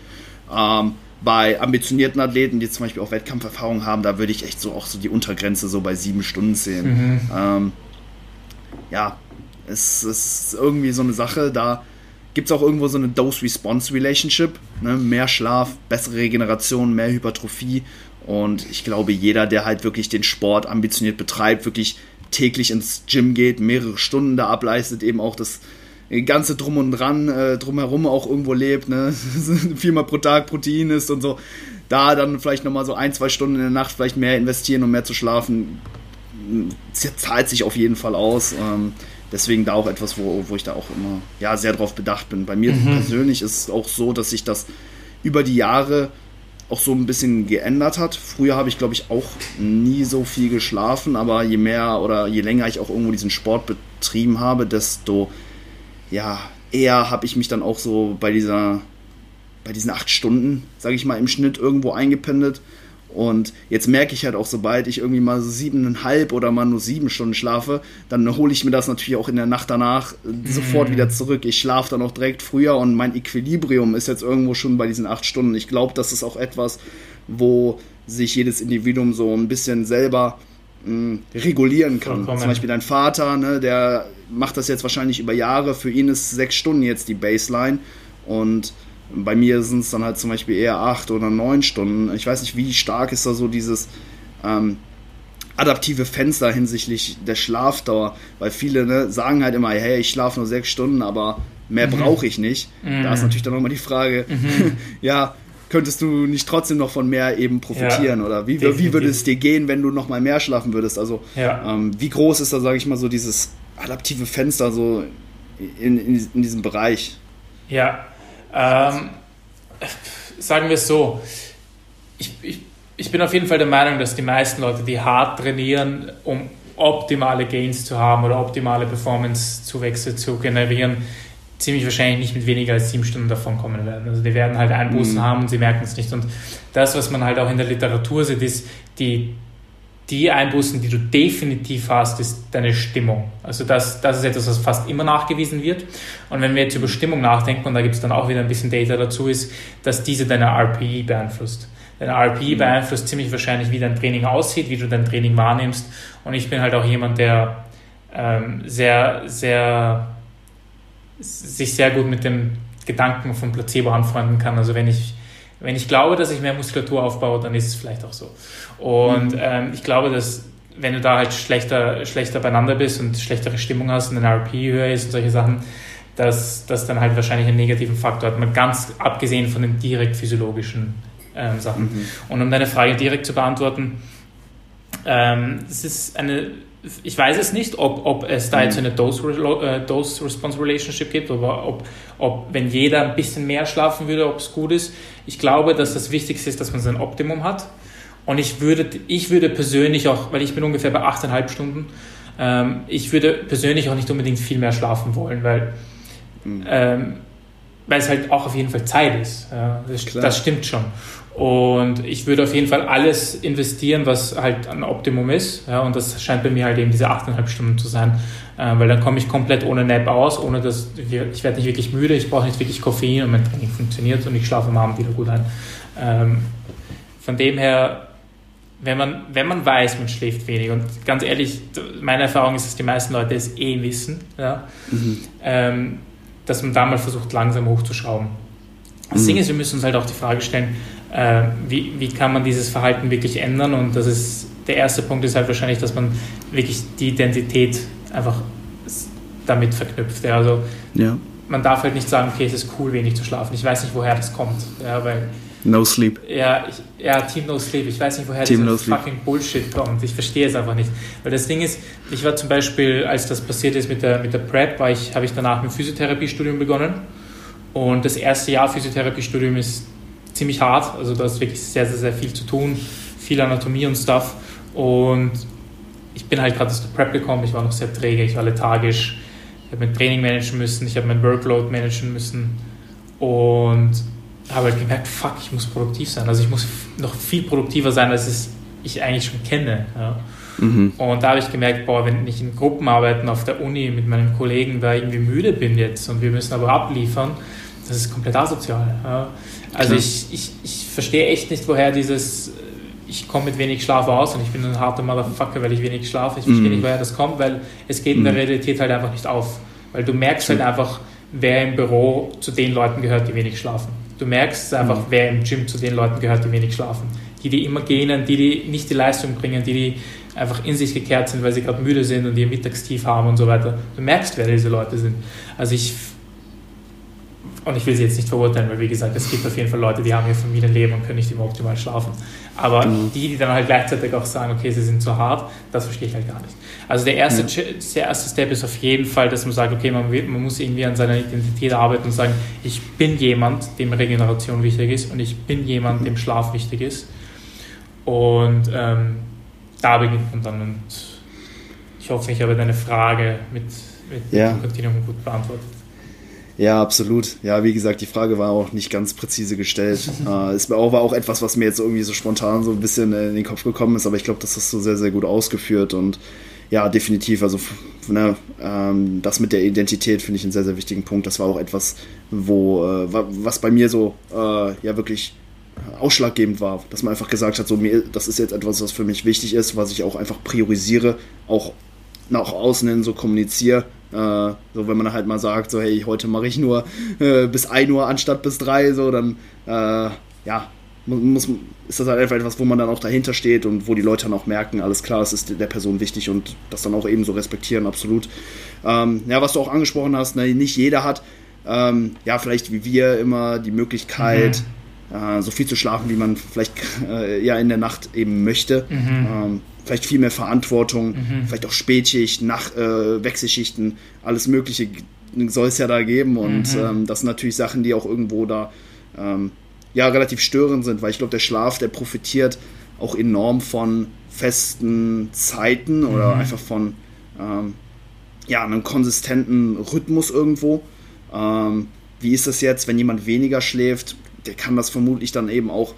Ähm, bei ambitionierten Athleten, die zum Beispiel auch Wettkampferfahrung haben, da würde ich echt so auch so die Untergrenze so bei sieben Stunden sehen. Mhm. Ähm, ja, es, ist irgendwie so eine Sache, da gibt es auch irgendwo so eine Dose-Response-Relationship. Ne? Mehr Schlaf, bessere Regeneration, mehr Hypertrophie. Und ich glaube, jeder, der halt wirklich den Sport ambitioniert betreibt, wirklich täglich ins Gym geht, mehrere Stunden da ableistet, eben auch das ganze Drum und Dran äh, drumherum auch irgendwo lebt, ne? viermal pro Tag Protein isst und so, da dann vielleicht nochmal so ein, zwei Stunden in der Nacht vielleicht mehr investieren, um mehr zu schlafen, zahlt sich auf jeden Fall aus. Ähm, deswegen da auch etwas, wo, wo ich da auch immer ja, sehr drauf bedacht bin. Bei mir mhm. persönlich ist es auch so, dass sich das über die Jahre auch so ein bisschen geändert hat. Früher habe ich, glaube ich, auch nie so viel geschlafen, aber je mehr oder je länger ich auch irgendwo diesen Sport betrieben habe, desto ja, eher habe ich mich dann auch so bei dieser, bei diesen acht Stunden, sage ich mal, im Schnitt irgendwo eingependelt. Und jetzt merke ich halt auch, sobald ich irgendwie mal so siebeneinhalb oder mal nur sieben Stunden schlafe, dann hole ich mir das natürlich auch in der Nacht danach sofort mm. wieder zurück. Ich schlafe dann auch direkt früher und mein Equilibrium ist jetzt irgendwo schon bei diesen acht Stunden. Ich glaube, das ist auch etwas, wo sich jedes Individuum so ein bisschen selber mh, regulieren kann. Vollkommen. Zum Beispiel dein Vater, ne, der macht das jetzt wahrscheinlich über Jahre. Für ihn ist sechs Stunden jetzt die Baseline. Und bei mir sind es dann halt zum Beispiel eher acht oder neun Stunden. Ich weiß nicht, wie stark ist da so dieses ähm, adaptive Fenster hinsichtlich der Schlafdauer, weil viele ne, sagen halt immer, hey, ich schlafe nur sechs Stunden, aber mehr mhm. brauche ich nicht. Mhm. Da ist natürlich dann nochmal die Frage, mhm. ja, könntest du nicht trotzdem noch von mehr eben profitieren? Ja, oder wie, wie würde es dir gehen, wenn du noch mal mehr schlafen würdest? Also ja. ähm, wie groß ist da, sage ich mal, so dieses adaptive Fenster so in, in, in diesem Bereich? Ja, ähm, sagen wir es so. Ich, ich, ich bin auf jeden Fall der Meinung, dass die meisten Leute, die hart trainieren, um optimale Gains zu haben oder optimale Performance-Zuwächse zu generieren, ziemlich wahrscheinlich nicht mit weniger als sieben Stunden davon kommen werden. Also die werden halt Einbußen mhm. haben und sie merken es nicht. Und das, was man halt auch in der Literatur sieht, ist, die, die Einbußen, die du definitiv hast, ist deine Stimmung. Also das, das ist etwas, was fast immer nachgewiesen wird. Und wenn wir jetzt über Stimmung nachdenken, und da gibt es dann auch wieder ein bisschen Data dazu, ist, dass diese deine RPE beeinflusst. Deine RPE mhm. beeinflusst ziemlich wahrscheinlich, wie dein Training aussieht, wie du dein Training wahrnimmst. Und ich bin halt auch jemand, der ähm, sehr, sehr sich sehr gut mit dem Gedanken von Placebo anfreunden kann. Also wenn ich, wenn ich glaube, dass ich mehr Muskulatur aufbaue, dann ist es vielleicht auch so. Und mhm. ähm, ich glaube, dass wenn du da halt schlechter, schlechter beieinander bist und schlechtere Stimmung hast und ein RP höher ist und solche Sachen, dass das dann halt wahrscheinlich einen negativen Faktor hat. Mal ganz abgesehen von den direkt physiologischen ähm, Sachen. Mhm. Und um deine Frage direkt zu beantworten, ähm, es ist eine ich weiß es nicht, ob, ob es da jetzt eine Dose-Response-Relationship gibt, oder ob, ob, wenn jeder ein bisschen mehr schlafen würde, ob es gut ist. Ich glaube, dass das Wichtigste ist, dass man sein Optimum hat. Und ich würde, ich würde persönlich auch, weil ich bin ungefähr bei 8,5 Stunden, ähm, ich würde persönlich auch nicht unbedingt viel mehr schlafen wollen, weil, mhm. ähm, weil es halt auch auf jeden Fall Zeit ist. Ja, das, das stimmt schon. Und ich würde auf jeden Fall alles investieren, was halt ein Optimum ist. Ja, und das scheint bei mir halt eben diese 8,5 Stunden zu sein. Äh, weil dann komme ich komplett ohne Nap aus, ohne dass ich werde nicht wirklich müde, ich brauche nicht wirklich Koffein und mein Training funktioniert und ich schlafe am Abend wieder gut ein. Ähm, von dem her, wenn man, wenn man weiß, man schläft wenig und ganz ehrlich, meine Erfahrung ist, dass die meisten Leute es eh wissen, ja, mhm. ähm, dass man da mal versucht, langsam hochzuschrauben. Das mhm. Ding ist, wir müssen uns halt auch die Frage stellen, äh, wie, wie kann man dieses Verhalten wirklich ändern? Und das ist, der erste Punkt ist halt wahrscheinlich, dass man wirklich die Identität einfach damit verknüpft. Ja, also ja. man darf halt nicht sagen, okay, es ist cool, wenig zu schlafen. Ich weiß nicht, woher das kommt. Ja, weil No Sleep. Ja, ich, ja, Team No Sleep. Ich weiß nicht, woher Team dieser no fucking Bullshit kommt. Ich verstehe es einfach nicht. Weil das Ding ist, ich war zum Beispiel, als das passiert ist mit der, mit der Prep, war ich, habe ich danach mit Physiotherapiestudium begonnen. Und das erste Jahr Physiotherapiestudium ist ziemlich hart. Also da ist wirklich sehr, sehr, sehr viel zu tun. Viel Anatomie und Stuff. Und ich bin halt gerade aus der Prep gekommen. Ich war noch sehr träge, ich war lethargisch. Ich habe mein Training managen müssen, ich habe mein Workload managen müssen. Und habe halt gemerkt, fuck, ich muss produktiv sein. Also ich muss noch viel produktiver sein, als es ich eigentlich schon kenne. Ja. Mhm. Und da habe ich gemerkt, boah, wenn ich in Gruppenarbeiten auf der Uni mit meinen Kollegen da irgendwie müde bin jetzt und wir müssen aber abliefern, das ist komplett asozial. Ja. Also ich, ich, ich verstehe echt nicht, woher dieses, ich komme mit wenig Schlaf aus und ich bin ein harter Motherfucker, weil ich wenig schlafe. Ich verstehe mhm. nicht, woher das kommt, weil es geht in der mhm. Realität halt einfach nicht auf. Weil du merkst halt einfach, wer im Büro zu den Leuten gehört, die wenig schlafen. Du merkst einfach, mhm. wer im Gym zu den Leuten gehört, die wenig schlafen. Die, die immer gehen, die, die nicht die Leistung bringen, die, die einfach in sich gekehrt sind, weil sie gerade müde sind und ihr Mittagstief haben und so weiter. Du merkst, wer diese Leute sind. Also ich und ich will sie jetzt nicht verurteilen, weil wie gesagt, es gibt auf jeden Fall Leute, die haben ihr Familienleben und können nicht immer optimal schlafen. Aber mhm. die, die dann halt gleichzeitig auch sagen, okay, sie sind zu hart, das verstehe ich halt gar nicht. Also der erste, ja. der erste Step ist auf jeden Fall, dass man sagt, okay, man, man muss irgendwie an seiner Identität arbeiten und sagen, ich bin jemand, dem Regeneration wichtig ist und ich bin jemand, mhm. dem Schlaf wichtig ist. Und ähm, da beginnt man dann und ich hoffe, ich habe deine Frage mit, mit ja. dem Kontinuum gut beantwortet. Ja, absolut. Ja, wie gesagt, die Frage war auch nicht ganz präzise gestellt. äh, es war auch etwas, was mir jetzt irgendwie so spontan so ein bisschen in den Kopf gekommen ist, aber ich glaube, das hast du sehr, sehr gut ausgeführt und ja, definitiv. Also ne, ähm, das mit der Identität finde ich einen sehr, sehr wichtigen Punkt. Das war auch etwas, wo äh, was bei mir so äh, ja wirklich ausschlaggebend war, dass man einfach gesagt hat, so mir, das ist jetzt etwas, was für mich wichtig ist, was ich auch einfach priorisiere, auch nach außen hin so kommuniziere äh, so, wenn man halt mal sagt, so, hey, heute mache ich nur äh, bis 1 Uhr anstatt bis 3, so, dann, äh, ja, muss, ist das halt einfach etwas, wo man dann auch dahinter steht und wo die Leute dann auch merken, alles klar, es ist der Person wichtig und das dann auch eben so respektieren, absolut. Ähm, ja, was du auch angesprochen hast, ne, nicht jeder hat, ähm, ja, vielleicht wie wir immer die Möglichkeit, mhm. äh, so viel zu schlafen, wie man vielleicht äh, ja in der Nacht eben möchte. Mhm. Ähm, vielleicht viel mehr Verantwortung, mhm. vielleicht auch Spätschicht, Nach äh, Wechselschichten, alles Mögliche soll es ja da geben. Und mhm. ähm, das sind natürlich Sachen, die auch irgendwo da ähm, ja relativ störend sind, weil ich glaube, der Schlaf, der profitiert auch enorm von festen Zeiten oder mhm. einfach von ähm, ja, einem konsistenten Rhythmus irgendwo. Ähm, wie ist das jetzt, wenn jemand weniger schläft? Der kann das vermutlich dann eben auch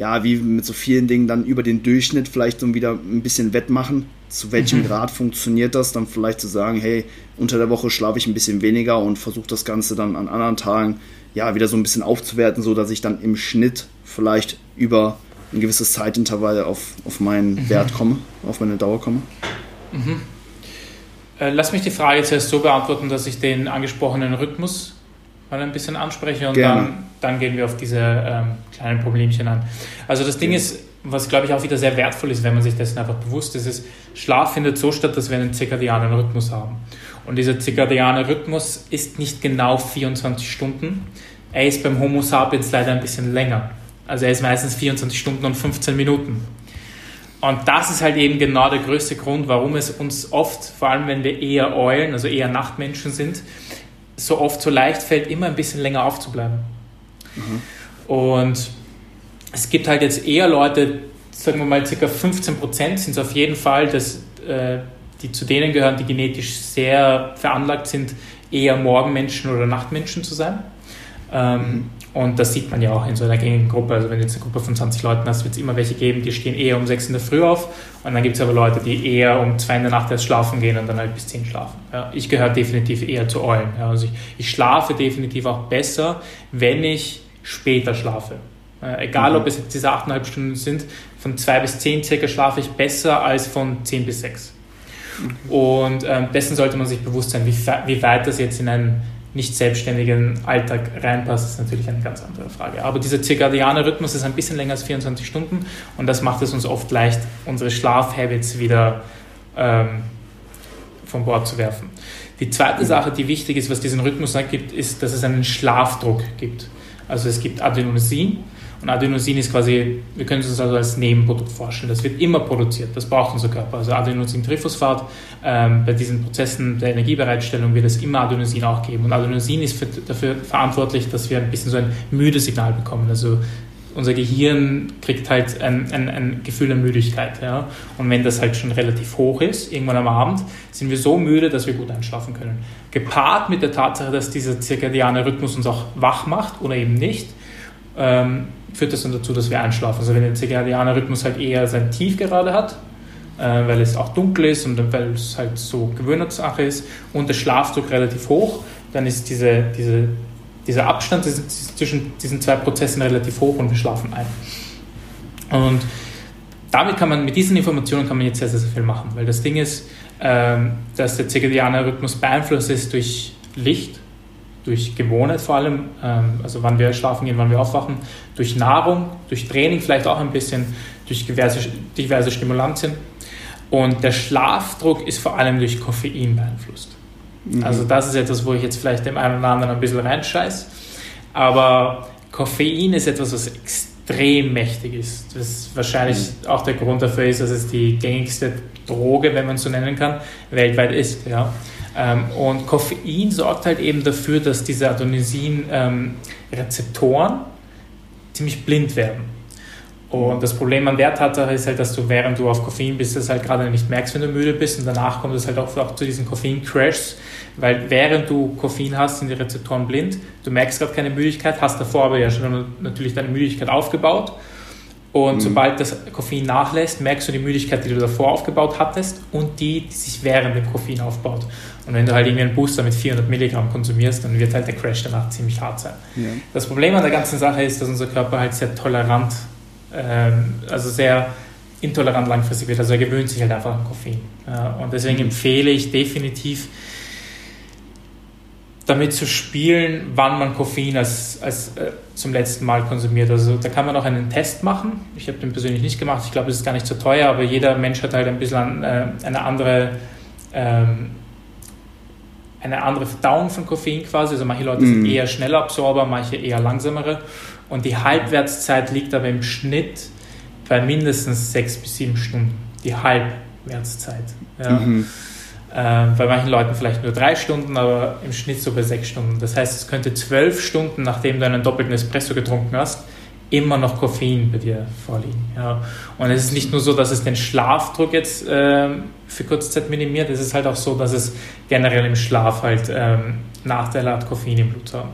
ja, wie mit so vielen Dingen dann über den Durchschnitt vielleicht so wieder ein bisschen wettmachen. Zu welchem mhm. Grad funktioniert das? Dann vielleicht zu sagen, hey, unter der Woche schlafe ich ein bisschen weniger und versuche das Ganze dann an anderen Tagen ja wieder so ein bisschen aufzuwerten, so dass ich dann im Schnitt vielleicht über ein gewisses Zeitintervall auf, auf meinen mhm. Wert komme, auf meine Dauer komme. Mhm. Äh, lass mich die Frage zuerst so beantworten, dass ich den angesprochenen Rhythmus mal ein bisschen anspreche und dann, dann gehen wir auf diese ähm, kleinen Problemchen an. Also das Ding ist, was glaube ich auch wieder sehr wertvoll ist, wenn man sich dessen einfach bewusst ist, ist, Schlaf findet so statt, dass wir einen zirkadianen Rhythmus haben. Und dieser zirkadiane Rhythmus ist nicht genau 24 Stunden. Er ist beim Homo sapiens leider ein bisschen länger. Also er ist meistens 24 Stunden und 15 Minuten. Und das ist halt eben genau der größte Grund, warum es uns oft, vor allem wenn wir eher Eulen, also eher Nachtmenschen sind, so oft so leicht fällt, immer ein bisschen länger aufzubleiben. Mhm. Und es gibt halt jetzt eher Leute, sagen wir mal, ca. 15 Prozent sind es auf jeden Fall, dass, äh, die zu denen gehören, die genetisch sehr veranlagt sind, eher Morgenmenschen oder Nachtmenschen zu sein. Ähm, mhm. Und das sieht man ja auch in so einer gängigen Gruppe. Also wenn du jetzt eine Gruppe von 20 Leuten hast, wird es immer welche geben, die stehen eher um 6 in der Früh auf. Und dann gibt es aber Leute, die eher um 2 in der Nacht erst schlafen gehen und dann halt bis 10 schlafen. Ja, ich gehöre definitiv eher zu Eulen. Ja, also ich, ich, schlafe definitiv auch besser, wenn ich später schlafe. Äh, egal, mhm. ob es jetzt diese 8,5 Stunden sind, von 2 bis 10 circa schlafe ich besser als von 10 bis 6. Mhm. Und ähm, dessen sollte man sich bewusst sein, wie, wie weit das jetzt in ein nicht selbstständigen Alltag reinpasst, ist natürlich eine ganz andere Frage. Aber dieser zirkadiane Rhythmus ist ein bisschen länger als 24 Stunden und das macht es uns oft leicht, unsere Schlafhabits wieder ähm, von Bord zu werfen. Die zweite Sache, die wichtig ist, was diesen Rhythmus gibt, ist, dass es einen Schlafdruck gibt. Also es gibt Adenosin und Adenosin ist quasi, wir können es uns also als Nebenprodukt vorstellen. Das wird immer produziert, das braucht unser Körper. Also Adenosin-Triphosphat, ähm, bei diesen Prozessen der Energiebereitstellung wird es immer Adenosin auch geben. Und Adenosin ist für, dafür verantwortlich, dass wir ein bisschen so ein müdes Signal bekommen. Also unser Gehirn kriegt halt ein, ein, ein Gefühl der Müdigkeit. Ja? Und wenn das halt schon relativ hoch ist, irgendwann am Abend, sind wir so müde, dass wir gut einschlafen können. Gepaart mit der Tatsache, dass dieser zirkadiane Rhythmus uns auch wach macht oder eben nicht, ähm, führt das dann dazu, dass wir einschlafen. Also wenn der zirkadiane Rhythmus halt eher sein Tief gerade hat, äh, weil es auch dunkel ist und weil es halt so Gewöhnungssache ist und der Schlafdruck relativ hoch, dann ist diese, diese, dieser Abstand zwischen diesen zwei Prozessen relativ hoch und wir schlafen ein. Und damit kann man, mit diesen Informationen kann man jetzt sehr, sehr, sehr viel machen, weil das Ding ist, ähm, dass der zirkadiane Rhythmus beeinflusst ist durch Licht, durch Gewohnheit vor allem, ähm, also wann wir schlafen gehen, wann wir aufwachen, durch Nahrung, durch Training vielleicht auch ein bisschen, durch diverse, diverse Stimulantien. Und der Schlafdruck ist vor allem durch Koffein beeinflusst. Mhm. Also das ist etwas, wo ich jetzt vielleicht dem einen oder anderen ein bisschen reinscheiß. Aber Koffein ist etwas, was extrem mächtig ist. Was wahrscheinlich mhm. auch der Grund dafür ist, dass es die gängigste Droge, wenn man es so nennen kann, weltweit ist. Ja. Ähm, und Koffein sorgt halt eben dafür, dass diese Adenosin-Rezeptoren ähm, ziemlich blind werden. Und das Problem an der Tatsache ist halt, dass du während du auf Koffein bist, das halt gerade nicht merkst, wenn du müde bist und danach kommt es halt auch, auch zu diesen Koffein-Crashs, weil während du Koffein hast, sind die Rezeptoren blind, du merkst gerade keine Müdigkeit, hast davor aber ja schon natürlich deine Müdigkeit aufgebaut und mhm. sobald das Koffein nachlässt, merkst du die Müdigkeit, die du davor aufgebaut hattest und die, die sich während dem Koffein aufbaut. Und wenn du halt irgendwie einen Booster mit 400 Milligramm konsumierst, dann wird halt der Crash danach ziemlich hart sein. Ja. Das Problem an der ganzen Sache ist, dass unser Körper halt sehr tolerant, ähm, also sehr intolerant langfristig wird. Also er gewöhnt sich halt einfach an Koffein. und deswegen mhm. empfehle ich definitiv, damit zu spielen, wann man Koffein als, als äh, zum letzten Mal konsumiert. Also da kann man auch einen Test machen. Ich habe den persönlich nicht gemacht. Ich glaube, es ist gar nicht so teuer, aber jeder Mensch hat halt ein bisschen äh, eine andere ähm, eine andere Verdauung von Koffein quasi. Also manche Leute mm. sind mhm. eher schneller Absorber, manche eher langsamere. Und die Halbwertszeit liegt aber im Schnitt bei mindestens sechs bis sieben Stunden. Die Halbwertszeit. Ja. Mhm. Äh, bei manchen Leuten vielleicht nur drei Stunden, aber im Schnitt so bei sechs Stunden. Das heißt, es könnte zwölf Stunden, nachdem du einen doppelten Espresso getrunken hast, immer noch Koffein bei dir vorliegen. Ja. Und es ist nicht nur so, dass es den Schlafdruck jetzt äh, für kurze Zeit minimiert, es ist halt auch so, dass es generell im Schlaf halt ähm, Nachteile hat, Koffein im Blut zu haben.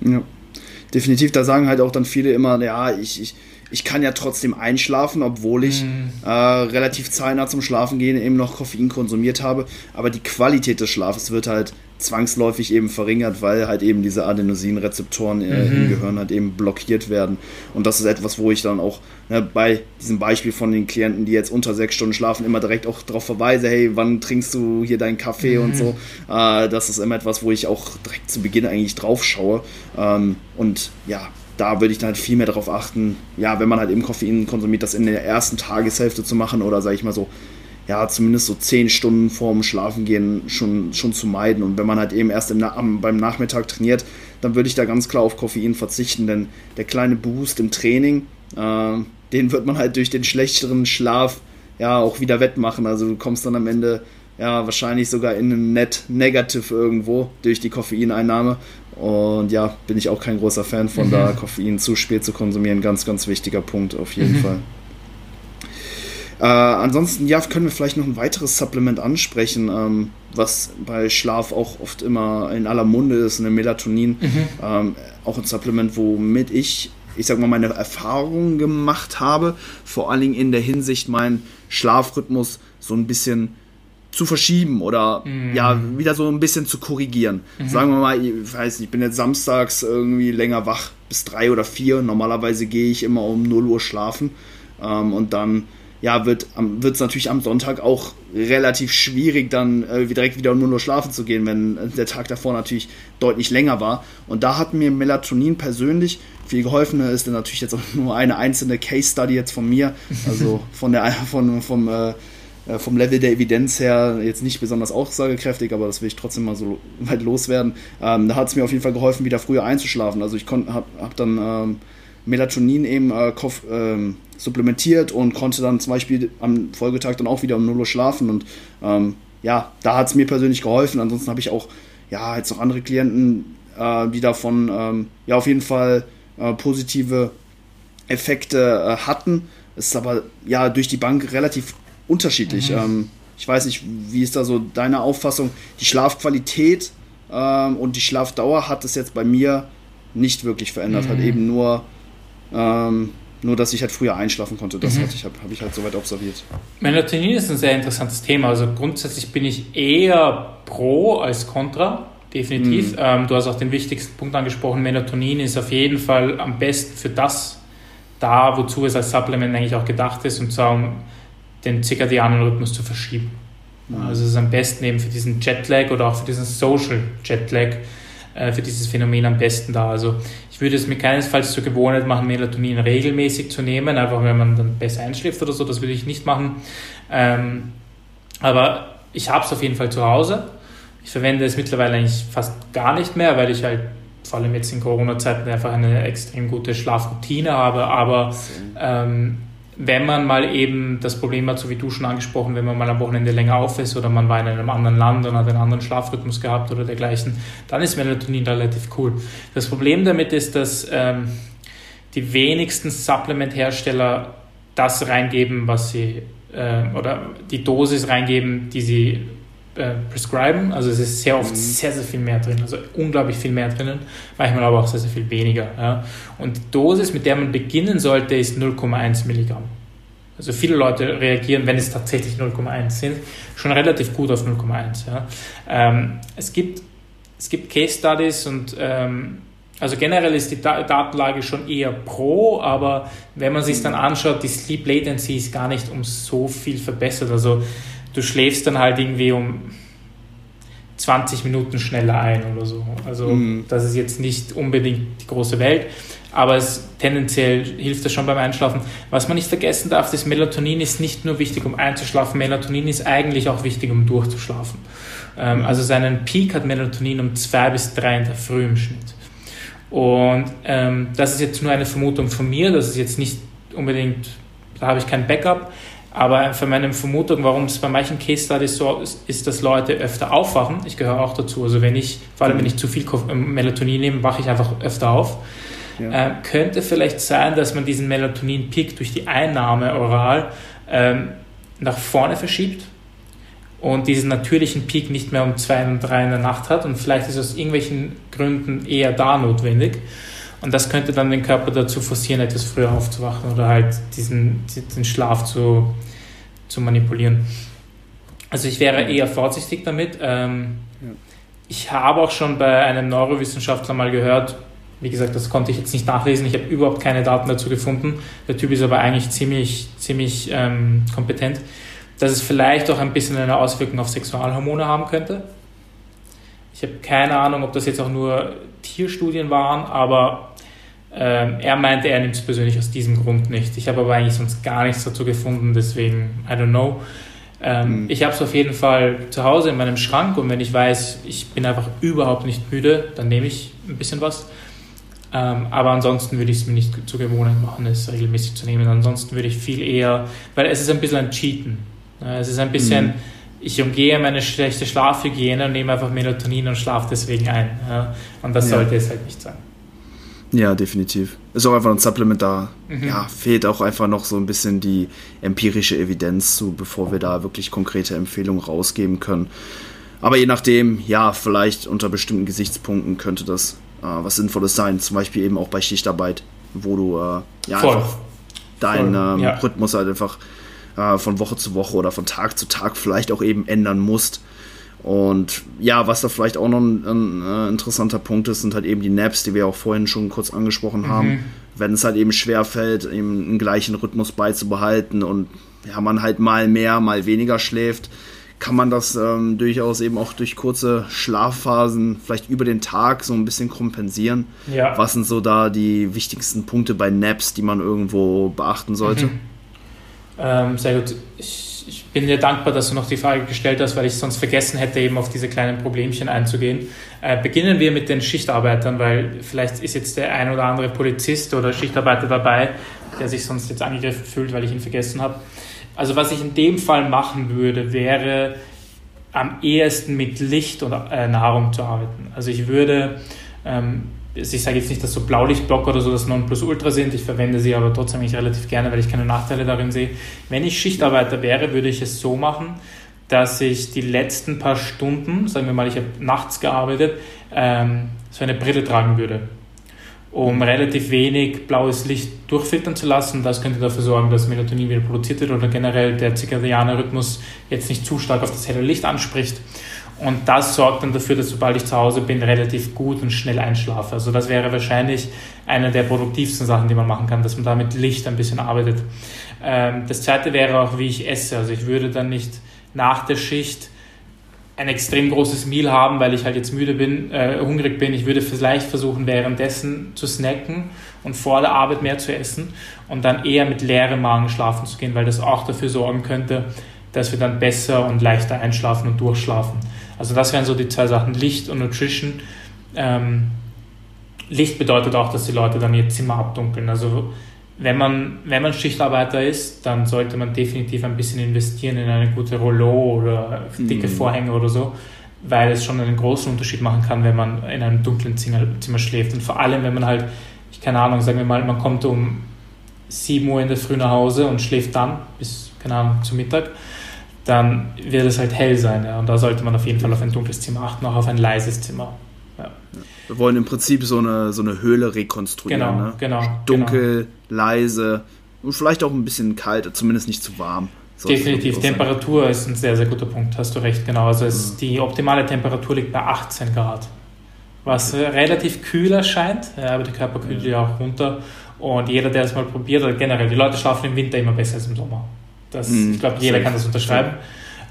Ja, definitiv. Da sagen halt auch dann viele immer, ja, ich, ich ich kann ja trotzdem einschlafen, obwohl ich mm. äh, relativ zeitnah zum Schlafen gehen eben noch Koffein konsumiert habe. Aber die Qualität des Schlafes wird halt zwangsläufig eben verringert, weil halt eben diese Adenosinrezeptoren äh, mhm. im Gehirn halt eben blockiert werden. Und das ist etwas, wo ich dann auch ne, bei diesem Beispiel von den Klienten, die jetzt unter sechs Stunden schlafen, immer direkt auch darauf verweise, hey, wann trinkst du hier deinen Kaffee mhm. und so. Äh, das ist immer etwas, wo ich auch direkt zu Beginn eigentlich drauf schaue. Ähm, und ja, da würde ich dann halt viel mehr darauf achten, ja, wenn man halt eben Koffein konsumiert, das in der ersten Tageshälfte zu machen oder sage ich mal so, ja, zumindest so zehn Stunden vorm Schlafengehen schon, schon zu meiden. Und wenn man halt eben erst im, am, beim Nachmittag trainiert, dann würde ich da ganz klar auf Koffein verzichten, denn der kleine Boost im Training, äh, den wird man halt durch den schlechteren Schlaf ja auch wieder wettmachen. Also du kommst dann am Ende ja wahrscheinlich sogar in einem Net Negative irgendwo durch die Koffeineinnahme. Und ja, bin ich auch kein großer Fan von mhm. da Koffein zu spät zu konsumieren. Ganz, ganz wichtiger Punkt auf jeden mhm. Fall. Äh, ansonsten, ja, können wir vielleicht noch ein weiteres Supplement ansprechen, ähm, was bei Schlaf auch oft immer in aller Munde ist, eine Melatonin. Mhm. Ähm, auch ein Supplement, womit ich, ich sag mal, meine Erfahrungen gemacht habe, vor allen Dingen in der Hinsicht, meinen Schlafrhythmus so ein bisschen zu verschieben oder mhm. ja, wieder so ein bisschen zu korrigieren. Mhm. Sagen wir mal, ich weiß nicht, ich bin jetzt samstags irgendwie länger wach bis drei oder vier. Normalerweise gehe ich immer um 0 Uhr schlafen ähm, und dann ja, wird es natürlich am Sonntag auch relativ schwierig, dann äh, direkt wieder nur nur schlafen zu gehen, wenn der Tag davor natürlich deutlich länger war. Und da hat mir Melatonin persönlich viel geholfen. Das ist dann natürlich jetzt auch nur eine einzelne Case Study jetzt von mir, also von der von vom äh, äh, vom Level der Evidenz her jetzt nicht besonders aussagekräftig, aber das will ich trotzdem mal so weit loswerden. Ähm, da hat es mir auf jeden Fall geholfen, wieder früher einzuschlafen. Also ich habe hab dann ähm, Melatonin eben äh, ähm, supplementiert und konnte dann zum Beispiel am Folgetag dann auch wieder um 0 Uhr schlafen und ähm, ja, da hat es mir persönlich geholfen. Ansonsten habe ich auch ja jetzt noch andere Klienten, äh, die davon ähm, ja auf jeden Fall äh, positive Effekte äh, hatten. Es ist aber ja durch die Bank relativ unterschiedlich. Mhm. Ähm, ich weiß nicht, wie ist da so deine Auffassung? Die Schlafqualität ähm, und die Schlafdauer hat es jetzt bei mir nicht wirklich verändert. Mhm. Hat eben nur, ähm, nur, dass ich halt früher einschlafen konnte. Das mhm. habe hab ich halt soweit observiert. Melatonin ist ein sehr interessantes Thema. Also grundsätzlich bin ich eher pro als contra. Definitiv. Mhm. Ähm, du hast auch den wichtigsten Punkt angesprochen. Melatonin ist auf jeden Fall am besten für das da, wozu es als Supplement eigentlich auch gedacht ist, und zwar um den zirkadianen Rhythmus zu verschieben. Mhm. Also es ist am besten eben für diesen Jetlag oder auch für diesen Social Jetlag, äh, für dieses Phänomen am besten da. Also ich würde es mir keinesfalls zur Gewohnheit machen, Melatonin regelmäßig zu nehmen, einfach wenn man dann besser einschläft oder so, das würde ich nicht machen. Ähm, aber ich habe es auf jeden Fall zu Hause. Ich verwende es mittlerweile eigentlich fast gar nicht mehr, weil ich halt vor allem jetzt in Corona-Zeiten einfach eine extrem gute Schlafroutine habe. Aber ähm, wenn man mal eben das Problem hat, so wie du schon angesprochen, wenn man mal am Wochenende länger auf ist oder man war in einem anderen Land und hat einen anderen Schlafrhythmus gehabt oder dergleichen, dann ist Melatonin relativ cool. Das Problem damit ist, dass ähm, die wenigsten Supplement-Hersteller das reingeben, was sie äh, oder die Dosis reingeben, die sie äh, prescriben. Also es ist sehr oft mhm. sehr, sehr viel mehr drin, also unglaublich viel mehr drinnen, manchmal aber auch sehr, sehr viel weniger. Ja. Und die Dosis, mit der man beginnen sollte, ist 0,1 Milligramm. Also viele Leute reagieren, wenn es tatsächlich 0,1 sind, schon relativ gut auf 0,1. Ja. Ähm, es, gibt, es gibt Case Studies und ähm, also generell ist die Datenlage schon eher pro, aber wenn man sich dann anschaut, die Sleep Latency ist gar nicht um so viel verbessert. Also du schläfst dann halt irgendwie um 20 Minuten schneller ein oder so. Also mhm. das ist jetzt nicht unbedingt die große Welt, aber es tendenziell hilft das schon beim Einschlafen. Was man nicht vergessen darf, ist Melatonin ist nicht nur wichtig, um einzuschlafen, Melatonin ist eigentlich auch wichtig, um durchzuschlafen. Ähm, mhm. also seinen Peak hat Melatonin um zwei bis drei in der Früh im Schnitt. Und ähm, das ist jetzt nur eine Vermutung von mir, das ist jetzt nicht unbedingt, da habe ich kein Backup, aber für meine Vermutung, warum es bei manchen Case Studies so ist, ist, dass Leute öfter aufwachen. Ich gehöre auch dazu. Also wenn ich, vor allem wenn ich zu viel ähm, Melatonin nehme, wache ich einfach öfter auf. Ja. Äh, könnte vielleicht sein, dass man diesen Melatonin-Peak durch die Einnahme oral ähm, nach vorne verschiebt und diesen natürlichen Peak nicht mehr um zwei und drei in der Nacht hat und vielleicht ist aus irgendwelchen Gründen eher da notwendig. Und das könnte dann den Körper dazu forcieren, etwas früher aufzuwachen oder halt diesen, den Schlaf zu, zu manipulieren. Also ich wäre eher vorsichtig damit. Ähm, ja. Ich habe auch schon bei einem Neurowissenschaftler mal gehört, wie gesagt, das konnte ich jetzt nicht nachlesen, ich habe überhaupt keine Daten dazu gefunden. Der Typ ist aber eigentlich ziemlich, ziemlich ähm, kompetent, dass es vielleicht auch ein bisschen eine Auswirkung auf Sexualhormone haben könnte. Ich habe keine Ahnung, ob das jetzt auch nur Tierstudien waren, aber ähm, er meinte, er nimmt es persönlich aus diesem Grund nicht. Ich habe aber eigentlich sonst gar nichts dazu gefunden, deswegen, I don't know. Ähm, mhm. Ich habe es auf jeden Fall zu Hause in meinem Schrank und wenn ich weiß, ich bin einfach überhaupt nicht müde, dann nehme ich ein bisschen was. Ähm, aber ansonsten würde ich es mir nicht zur Gewohnheit machen, es regelmäßig zu nehmen. Ansonsten würde ich viel eher, weil es ist ein bisschen ein Cheaten. Es ist ein bisschen, mhm. ich umgehe meine schlechte Schlafhygiene und nehme einfach Melatonin und schlafe deswegen ein. Und das ja. sollte es halt nicht sein. Ja, definitiv. Ist auch einfach ein Supplement da. Mhm. Ja, fehlt auch einfach noch so ein bisschen die empirische Evidenz zu, bevor wir da wirklich konkrete Empfehlungen rausgeben können. Aber je nachdem, ja, vielleicht unter bestimmten Gesichtspunkten könnte das äh, was Sinnvolles sein. Zum Beispiel eben auch bei Schichtarbeit, wo du äh, ja Voll. einfach deinen ähm, ja. Rhythmus halt einfach äh, von Woche zu Woche oder von Tag zu Tag vielleicht auch eben ändern musst. Und ja, was da vielleicht auch noch ein, ein äh, interessanter Punkt ist, sind halt eben die Naps, die wir auch vorhin schon kurz angesprochen haben. Mhm. Wenn es halt eben schwer fällt, eben einen gleichen Rhythmus beizubehalten und ja, man halt mal mehr, mal weniger schläft, kann man das ähm, durchaus eben auch durch kurze Schlafphasen vielleicht über den Tag so ein bisschen kompensieren. Ja. Was sind so da die wichtigsten Punkte bei Naps, die man irgendwo beachten sollte? Mhm. Ähm, sehr gut. Ich, bin dir dankbar, dass du noch die Frage gestellt hast, weil ich sonst vergessen hätte, eben auf diese kleinen Problemchen einzugehen. Äh, beginnen wir mit den Schichtarbeitern, weil vielleicht ist jetzt der ein oder andere Polizist oder Schichtarbeiter dabei, der sich sonst jetzt angegriffen fühlt, weil ich ihn vergessen habe. Also was ich in dem Fall machen würde, wäre am ehesten mit Licht oder äh, Nahrung zu arbeiten. Also ich würde, ähm, ich sage jetzt nicht, dass so Blaulichtblocker oder so das Nonplusultra sind, ich verwende sie aber trotzdem nicht relativ gerne, weil ich keine Nachteile darin sehe. Wenn ich Schichtarbeiter wäre, würde ich es so machen, dass ich die letzten paar Stunden, sagen wir mal, ich habe nachts gearbeitet, ähm, so eine Brille tragen würde um relativ wenig blaues Licht durchfiltern zu lassen. Das könnte dafür sorgen, dass Melatonin wieder produziert wird oder generell der zirkadiane Rhythmus jetzt nicht zu stark auf das helle Licht anspricht. Und das sorgt dann dafür, dass sobald ich zu Hause bin, relativ gut und schnell einschlafe. Also das wäre wahrscheinlich eine der produktivsten Sachen, die man machen kann, dass man da mit Licht ein bisschen arbeitet. Ähm, das zweite wäre auch, wie ich esse. Also ich würde dann nicht nach der Schicht ein extrem großes Meal haben, weil ich halt jetzt müde bin, äh, hungrig bin. Ich würde vielleicht versuchen, währenddessen zu snacken und vor der Arbeit mehr zu essen und dann eher mit leerem Magen schlafen zu gehen, weil das auch dafür sorgen könnte, dass wir dann besser und leichter einschlafen und durchschlafen. Also das wären so die zwei Sachen, Licht und Nutrition. Ähm, Licht bedeutet auch, dass die Leute dann ihr Zimmer abdunkeln. Also wenn man, wenn man Schichtarbeiter ist, dann sollte man definitiv ein bisschen investieren in eine gute Rollo oder dicke mhm. Vorhänge oder so, weil es schon einen großen Unterschied machen kann, wenn man in einem dunklen Zimmer, Zimmer schläft. Und vor allem, wenn man halt, ich keine Ahnung, sagen wir mal, man kommt um 7 Uhr in der Früh nach Hause und schläft dann bis, keine Ahnung, zum Mittag, dann wird es halt hell sein. Ja? Und da sollte man auf jeden Fall auf ein dunkles Zimmer achten, auch auf ein leises Zimmer. Ja. Wir wollen im Prinzip so eine, so eine Höhle rekonstruieren. Genau, ne? genau. Dunkel, genau. leise und vielleicht auch ein bisschen kalt, zumindest nicht zu warm. Definitiv. Temperatur ist ein sehr, sehr guter Punkt, hast du recht, genau. Also es, mhm. die optimale Temperatur liegt bei 18 Grad, was relativ kühl erscheint, aber der Körper kühlt ja auch runter. Und jeder, der es mal probiert, oder generell, die Leute schlafen im Winter immer besser als im Sommer. Das, mhm. Ich glaube, jeder kann das unterschreiben.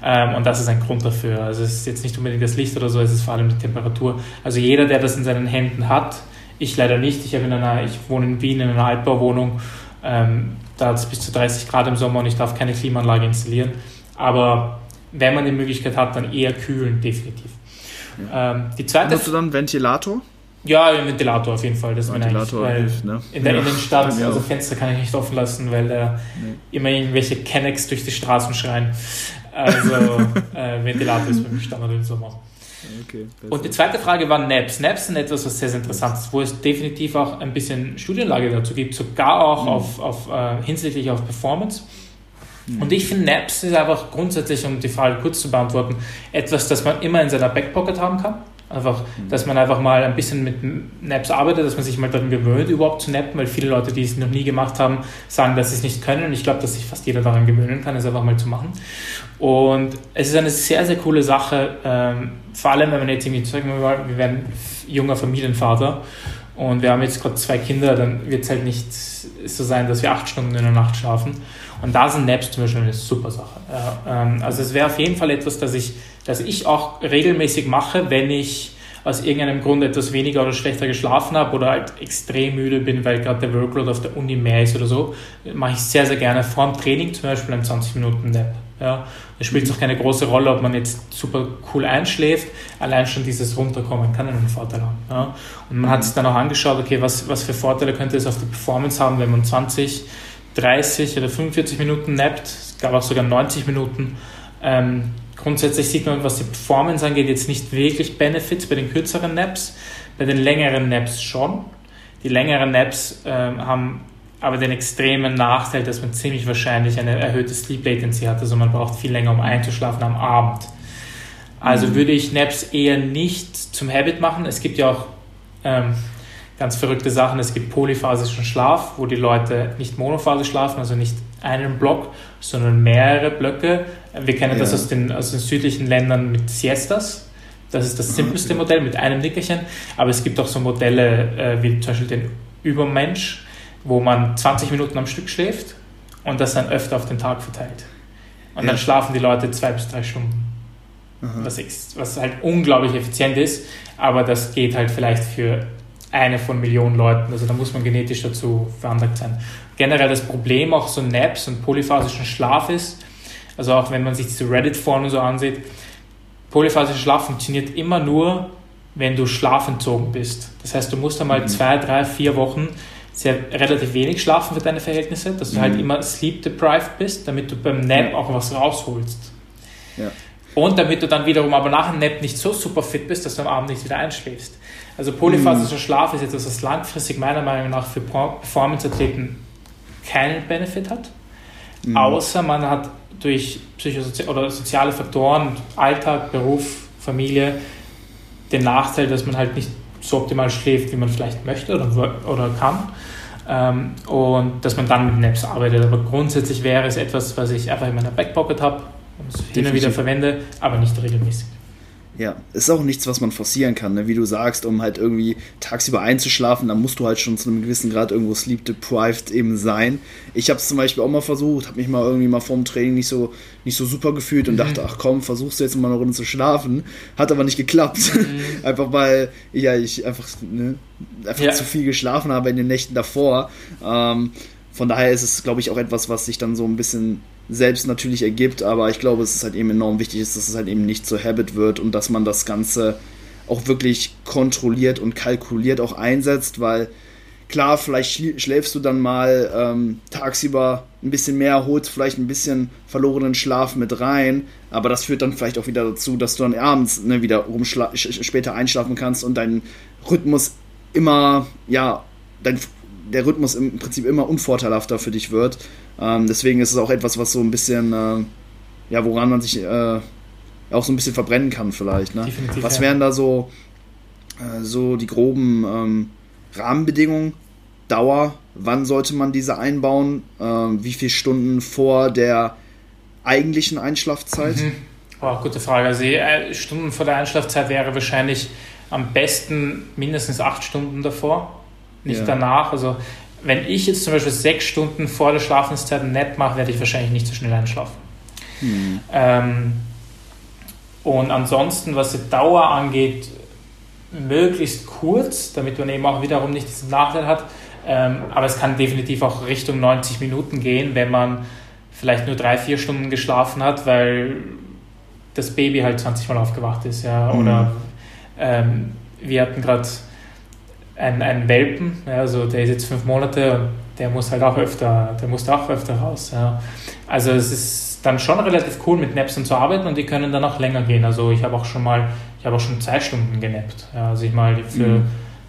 Ähm, und das ist ein Grund dafür. Also es ist jetzt nicht unbedingt das Licht oder so, es ist vor allem die Temperatur. Also jeder, der das in seinen Händen hat, ich leider nicht, ich, habe in einer, ich wohne in Wien in einer Altbauwohnung, ähm, da hat es bis zu 30 Grad im Sommer und ich darf keine Klimaanlage installieren. Aber wenn man die Möglichkeit hat, dann eher kühlen, definitiv. Ja. Ähm, die zweite Hast du dann Ventilator? Ja, ein Ventilator auf jeden Fall. Das Ventilator hilft, ne? In der ja, Innenstadt, also Fenster kann ich nicht offen lassen, weil da nee. immer irgendwelche Kennex durch die Straßen schreien. Also äh, Ventilator ist für mich Standard im Sommer. Okay, und die zweite Frage war Naps. Naps sind etwas, was sehr, sehr interessant ist, wo es definitiv auch ein bisschen Studienlage dazu gibt, sogar auch mhm. auf, auf, äh, hinsichtlich auf Performance. Mhm. Und ich finde, Naps ist einfach grundsätzlich, um die Frage kurz zu beantworten, etwas, das man immer in seiner Backpocket haben kann. Einfach, dass man einfach mal ein bisschen mit Naps arbeitet, dass man sich mal daran gewöhnt, überhaupt zu nappen, weil viele Leute, die es noch nie gemacht haben, sagen, dass sie es nicht können. Und ich glaube, dass sich fast jeder daran gewöhnen kann, es einfach mal zu machen. Und es ist eine sehr, sehr coole Sache, ähm, vor allem, wenn man jetzt irgendwie, sagen wir wir werden junger Familienvater und wir haben jetzt gerade zwei Kinder, dann wird es halt nicht so sein, dass wir acht Stunden in der Nacht schlafen. Und da sind Naps zum Beispiel eine super Sache. Ja, ähm, also es wäre auf jeden Fall etwas, das ich, das ich auch regelmäßig mache, wenn ich aus irgendeinem Grund etwas weniger oder schlechter geschlafen habe oder halt extrem müde bin, weil gerade der Workload auf der Uni mehr ist oder so, mache ich sehr, sehr gerne vor dem Training zum Beispiel einen 20 Minuten Nap. Ja, es spielt auch keine große Rolle, ob man jetzt super cool einschläft. Allein schon dieses Runterkommen kann einen Vorteil haben. Ja. Und man hat sich dann auch angeschaut, okay, was, was für Vorteile könnte es auf die Performance haben, wenn man 20 30 oder 45 Minuten nappt. Es gab auch sogar 90 Minuten. Ähm, grundsätzlich sieht man, was die Performance angeht, jetzt nicht wirklich Benefits bei den kürzeren Naps. Bei den längeren Naps schon. Die längeren Naps ähm, haben aber den extremen Nachteil, dass man ziemlich wahrscheinlich eine erhöhte Sleep Latency hat. Also man braucht viel länger, um einzuschlafen am Abend. Also mhm. würde ich Naps eher nicht zum Habit machen. Es gibt ja auch ähm, ganz verrückte Sachen. Es gibt polyphasischen Schlaf, wo die Leute nicht monophasisch schlafen, also nicht einen Block, sondern mehrere Blöcke. Wir kennen ja. das aus den, aus den südlichen Ländern mit Siestas. Das ist das simpelste Modell mit einem Nickerchen. Aber es gibt auch so Modelle äh, wie zum Beispiel den Übermensch, wo man 20 Minuten am Stück schläft und das dann öfter auf den Tag verteilt. Und ja. dann schlafen die Leute zwei bis drei Stunden. Was, was halt unglaublich effizient ist, aber das geht halt vielleicht für eine von Millionen Leuten. Also da muss man genetisch dazu veranlagt sein. Generell das Problem auch so Naps und polyphasischen Schlaf ist, also auch wenn man sich diese Reddit-Foren so ansieht, polyphasischer Schlaf funktioniert immer nur, wenn du schlafentzogen bist. Das heißt, du musst einmal mhm. zwei, drei, vier Wochen sehr relativ wenig schlafen für deine Verhältnisse, dass du halt mhm. halt immer sleep deprived bist, damit du beim Nap ja. auch was rausholst. Ja. Und damit du dann wiederum aber nach dem Nap nicht so super fit bist, dass du am Abend nicht wieder einschläfst. Also polyphasischer mhm. Schlaf ist etwas, was langfristig meiner Meinung nach für Performance-Athleten keinen Benefit hat, mhm. außer man hat durch psychosoziale oder soziale Faktoren, Alltag, Beruf, Familie, den Nachteil, dass man halt nicht so optimal schläft, wie man vielleicht möchte oder, oder kann. Ähm, und dass man dann mit Naps arbeitet. Aber grundsätzlich wäre es etwas, was ich einfach in meiner Backpocket habe und hin und wieder verwende, aber nicht regelmäßig. Ja, ist auch nichts, was man forcieren kann, ne? wie du sagst, um halt irgendwie tagsüber einzuschlafen, dann musst du halt schon zu einem gewissen Grad irgendwo sleep deprived eben sein. Ich habe es zum Beispiel auch mal versucht, habe mich mal irgendwie mal vorm Training nicht so, nicht so super gefühlt und mhm. dachte, ach komm, versuchst du jetzt mal eine Runde zu schlafen. Hat aber nicht geklappt. Mhm. einfach weil ja, ich einfach, ne, einfach ja. zu viel geschlafen habe in den Nächten davor. Ähm, von daher ist es, glaube ich, auch etwas, was sich dann so ein bisschen selbst natürlich ergibt, aber ich glaube, es ist halt eben enorm wichtig, dass es halt eben nicht zur Habit wird und dass man das Ganze auch wirklich kontrolliert und kalkuliert auch einsetzt, weil klar, vielleicht schläfst du dann mal ähm, tagsüber ein bisschen mehr, holst vielleicht ein bisschen verlorenen Schlaf mit rein, aber das führt dann vielleicht auch wieder dazu, dass du dann abends ne, wieder später einschlafen kannst und dein Rhythmus immer, ja, dein, der Rhythmus im Prinzip immer unvorteilhafter für dich wird. Ähm, deswegen ist es auch etwas, was so ein bisschen, äh, ja, woran man sich äh, auch so ein bisschen verbrennen kann vielleicht. Ne? Was wären da so, äh, so die groben ähm, Rahmenbedingungen? Dauer, wann sollte man diese einbauen? Ähm, wie viele Stunden vor der eigentlichen Einschlafzeit? Mhm. Oh, gute Frage. Also äh, Stunden vor der Einschlafzeit wäre wahrscheinlich am besten mindestens acht Stunden davor, nicht ja. danach. Also wenn ich jetzt zum Beispiel sechs Stunden vor der Schlafenszeit ein Nap mache, werde ich wahrscheinlich nicht so schnell einschlafen. Mhm. Ähm, und ansonsten, was die Dauer angeht, möglichst kurz, damit man eben auch wiederum nicht diesen Nachteil hat. Ähm, aber es kann definitiv auch Richtung 90 Minuten gehen, wenn man vielleicht nur drei, vier Stunden geschlafen hat, weil das Baby halt 20 Mal aufgewacht ist. Ja, mhm. Oder ähm, wir hatten gerade ein, ein Welpen, ja, also der ist jetzt fünf Monate und der muss halt auch öfter, der muss auch öfter raus. Ja. Also es ist dann schon relativ cool mit Napsen zu arbeiten und die können dann auch länger gehen. Also ich habe auch schon mal, ich habe auch schon zwei Stunden genappt. Ja, als ich mal für mhm.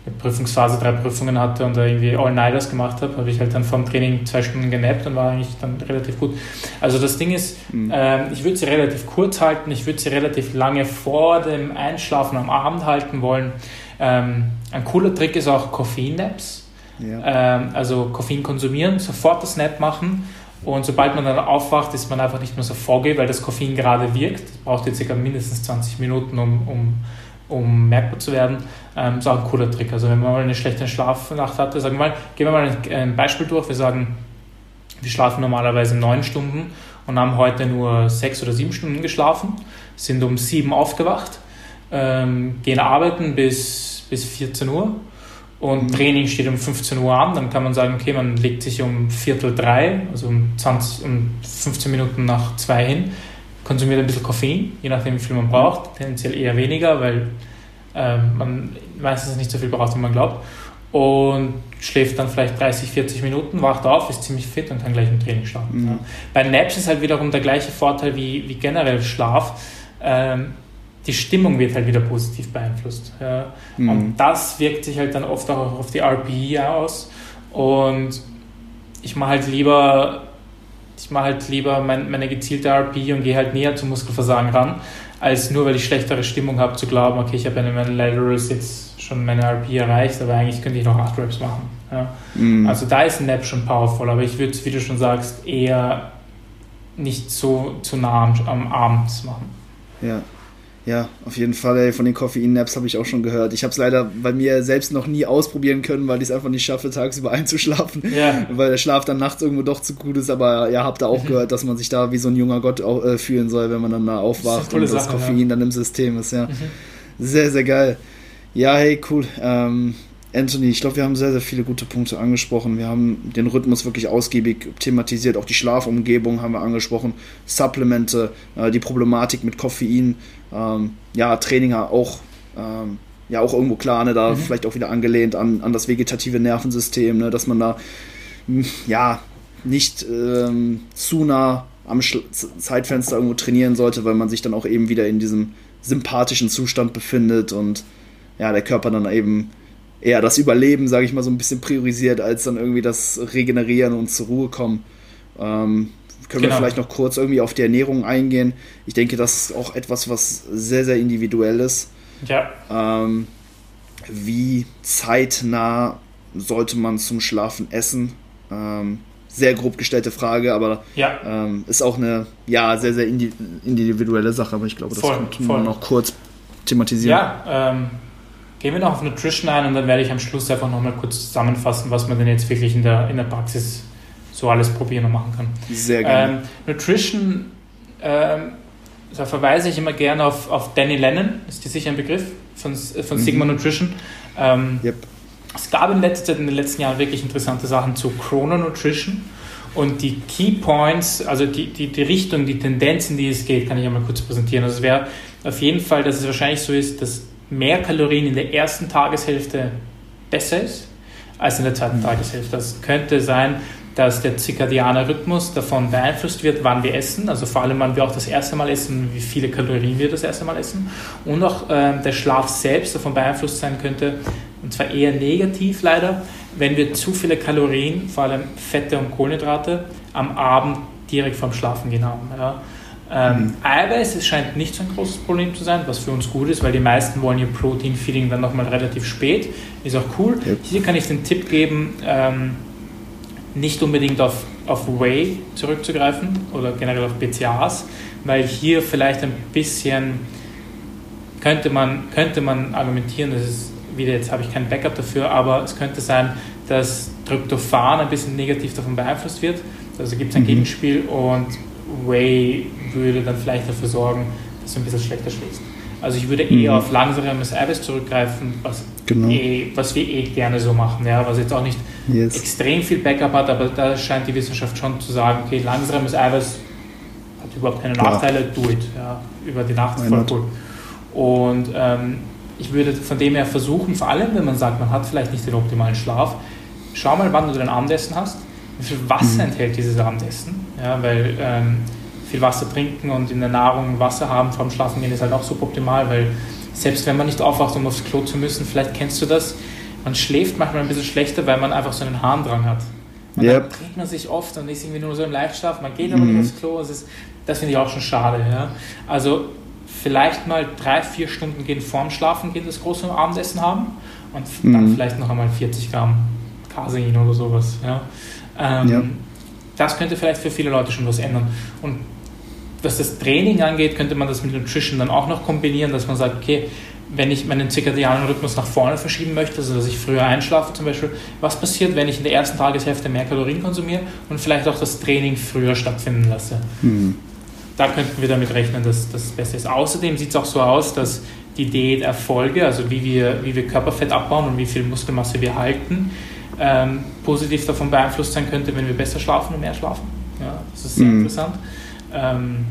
eine Prüfungsphase drei Prüfungen hatte und da irgendwie All-Nighters gemacht habe, habe ich halt dann vom Training zwei Stunden genappt und war eigentlich dann relativ gut. Also das Ding ist, mhm. äh, ich würde sie relativ kurz halten, ich würde sie relativ lange vor dem Einschlafen am Abend halten wollen. Ähm, ein cooler Trick ist auch Koffein-Naps. Ja. Ähm, also Koffein konsumieren, sofort das Nap machen und sobald man dann aufwacht, ist man einfach nicht mehr so foggy, weil das Koffein gerade wirkt. Das braucht jetzt circa mindestens 20 Minuten, um, um, um merkbar zu werden. Ähm, ist auch ein cooler Trick. Also wenn man mal eine schlechte Schlafnacht hatte, sagen wir mal, gehen wir mal ein, ein Beispiel durch. Wir sagen, wir schlafen normalerweise neun Stunden und haben heute nur sechs oder sieben Stunden geschlafen, sind um sieben aufgewacht ähm, gehen arbeiten bis, bis 14 Uhr und mhm. Training steht um 15 Uhr an, dann kann man sagen, okay, man legt sich um Viertel drei, also um, 20, um 15 Minuten nach zwei hin, konsumiert ein bisschen Koffein, je nachdem wie viel man braucht, tendenziell eher weniger, weil ähm, man meistens nicht so viel braucht, wie man glaubt und schläft dann vielleicht 30, 40 Minuten, wacht auf, ist ziemlich fit und kann gleich im Training starten. Mhm. Ja. Bei Naps ist halt wiederum der gleiche Vorteil wie, wie generell Schlaf. Ähm, die Stimmung wird halt wieder positiv beeinflusst. Ja. Mhm. Und das wirkt sich halt dann oft auch auf die RPE aus. Und ich mache halt lieber, ich mache halt lieber mein, meine gezielte RPE und gehe halt näher zum Muskelversagen ran, als nur weil ich schlechtere Stimmung habe, zu glauben, okay, ich habe in meinen Laterals jetzt schon meine RPE erreicht, aber eigentlich könnte ich noch 8 Reps machen. Ja. Mhm. Also da ist ein Nap schon powerful, aber ich würde es, wie du schon sagst, eher nicht so zu nah am, am Abend machen. Ja. Ja, auf jeden Fall, ey, von den Koffein-Naps habe ich auch schon gehört. Ich habe es leider bei mir selbst noch nie ausprobieren können, weil ich es einfach nicht schaffe, tagsüber einzuschlafen. Ja. Weil der Schlaf dann nachts irgendwo doch zu gut ist. Aber ja, habt ihr auch mhm. gehört, dass man sich da wie so ein junger Gott auch, äh, fühlen soll, wenn man dann da aufwacht das und das Sache, Koffein ja. dann im System ist. Ja, mhm. sehr, sehr geil. Ja, hey, cool. Ähm, Anthony, ich glaube, wir haben sehr, sehr viele gute Punkte angesprochen. Wir haben den Rhythmus wirklich ausgiebig thematisiert, auch die Schlafumgebung haben wir angesprochen, Supplemente, äh, die Problematik mit Koffein, ähm, ja, Training auch, ähm, ja, auch irgendwo klar, ne, da mhm. vielleicht auch wieder angelehnt an, an das vegetative Nervensystem, ne, dass man da, hm, ja, nicht ähm, zu nah am Sch Zeitfenster irgendwo trainieren sollte, weil man sich dann auch eben wieder in diesem sympathischen Zustand befindet und ja, der Körper dann eben eher das Überleben, sage ich mal, so ein bisschen priorisiert, als dann irgendwie das Regenerieren und zur Ruhe kommen. Ähm, können genau. wir vielleicht noch kurz irgendwie auf die Ernährung eingehen. Ich denke, das ist auch etwas, was sehr, sehr individuell ist. Ja. Ähm, wie zeitnah sollte man zum Schlafen essen? Ähm, sehr grob gestellte Frage, aber ja. ähm, ist auch eine ja, sehr, sehr individuelle Sache, aber ich glaube, das voll, könnte man noch kurz thematisieren. Ja, ähm, Gehen wir noch auf Nutrition ein und dann werde ich am Schluss einfach nochmal kurz zusammenfassen, was man denn jetzt wirklich in der, in der Praxis so alles probieren und machen kann. Sehr gerne. Ähm, Nutrition, ähm, da verweise ich immer gerne auf, auf Danny Lennon, ist dir sicher ein Begriff von, von Sigma mhm. Nutrition. Ähm, yep. Es gab in letzter in den letzten Jahren wirklich interessante Sachen zu Chrono Nutrition. Und die Key Points, also die, die, die Richtung, die Tendenz, in die es geht, kann ich einmal kurz präsentieren. Also es wäre auf jeden Fall, dass es wahrscheinlich so ist, dass mehr Kalorien in der ersten Tageshälfte besser ist als in der zweiten mhm. Tageshälfte. Das könnte sein, dass der zirkadiane Rhythmus davon beeinflusst wird, wann wir essen, also vor allem, wann wir auch das erste Mal essen, wie viele Kalorien wir das erste Mal essen und auch äh, der Schlaf selbst davon beeinflusst sein könnte, und zwar eher negativ leider, wenn wir zu viele Kalorien, vor allem Fette und Kohlenhydrate, am Abend direkt vorm Schlafengehen haben. Ja. Ähm. Eiweiß es scheint nicht so ein großes Problem zu sein, was für uns gut ist, weil die meisten wollen ihr Protein-Feeding dann nochmal relativ spät. Ist auch cool. Yep. Hier kann ich den Tipp geben, ähm, nicht unbedingt auf, auf Whey zurückzugreifen oder generell auf BCAAs, weil hier vielleicht ein bisschen könnte man, könnte man argumentieren, das ist wieder, jetzt habe ich kein Backup dafür, aber es könnte sein, dass Tryptophan ein bisschen negativ davon beeinflusst wird. Also gibt es ein mhm. Gegenspiel und Whey würde dann vielleicht dafür sorgen, dass du ein bisschen schlechter schläfst. Also ich würde eher mhm. auf langsames Eiweiß zurückgreifen, was, genau. eh, was wir eh gerne so machen, ja, was jetzt auch nicht yes. extrem viel Backup hat, aber da scheint die Wissenschaft schon zu sagen, okay, langsames Eiweiß hat überhaupt keine Nachteile, ja. do it, ja, über die Nacht voll cool. Und ähm, ich würde von dem her versuchen, vor allem wenn man sagt, man hat vielleicht nicht den optimalen Schlaf, schau mal, wann du dein Abendessen hast, wie viel Wasser enthält dieses Abendessen, ja, weil ähm, viel Wasser trinken und in der Nahrung Wasser haben vor dem Schlafengehen ist halt auch super optimal, weil selbst wenn man nicht aufwacht, um aufs Klo zu müssen, vielleicht kennst du das, man schläft manchmal ein bisschen schlechter, weil man einfach so einen Harndrang hat. Und yep. dann trinkt man sich oft und ist irgendwie nur so im Leichtschlaf, man geht aber mhm. nicht aufs Klo, das, ist, das finde ich auch schon schade. Ja? Also vielleicht mal drei, vier Stunden gehen vorm Schlafen gehen, das große Abendessen haben und mhm. dann vielleicht noch einmal 40 Gramm Casein oder sowas. Ja? Ähm, ja. Das könnte vielleicht für viele Leute schon was ändern. Und was das Training angeht, könnte man das mit Nutrition dann auch noch kombinieren, dass man sagt, okay, wenn ich meinen zirkadianen Rhythmus nach vorne verschieben möchte, also dass ich früher einschlafe zum Beispiel, was passiert, wenn ich in der ersten Tageshälfte mehr Kalorien konsumiere und vielleicht auch das Training früher stattfinden lasse? Mhm. Da könnten wir damit rechnen, dass das besser ist. Außerdem sieht es auch so aus, dass die Diäterfolge, also wie wir, wie wir Körperfett abbauen und wie viel Muskelmasse wir halten, ähm, positiv davon beeinflusst sein könnte, wenn wir besser schlafen und mehr schlafen. Ja, das ist sehr mhm. interessant. Ähm,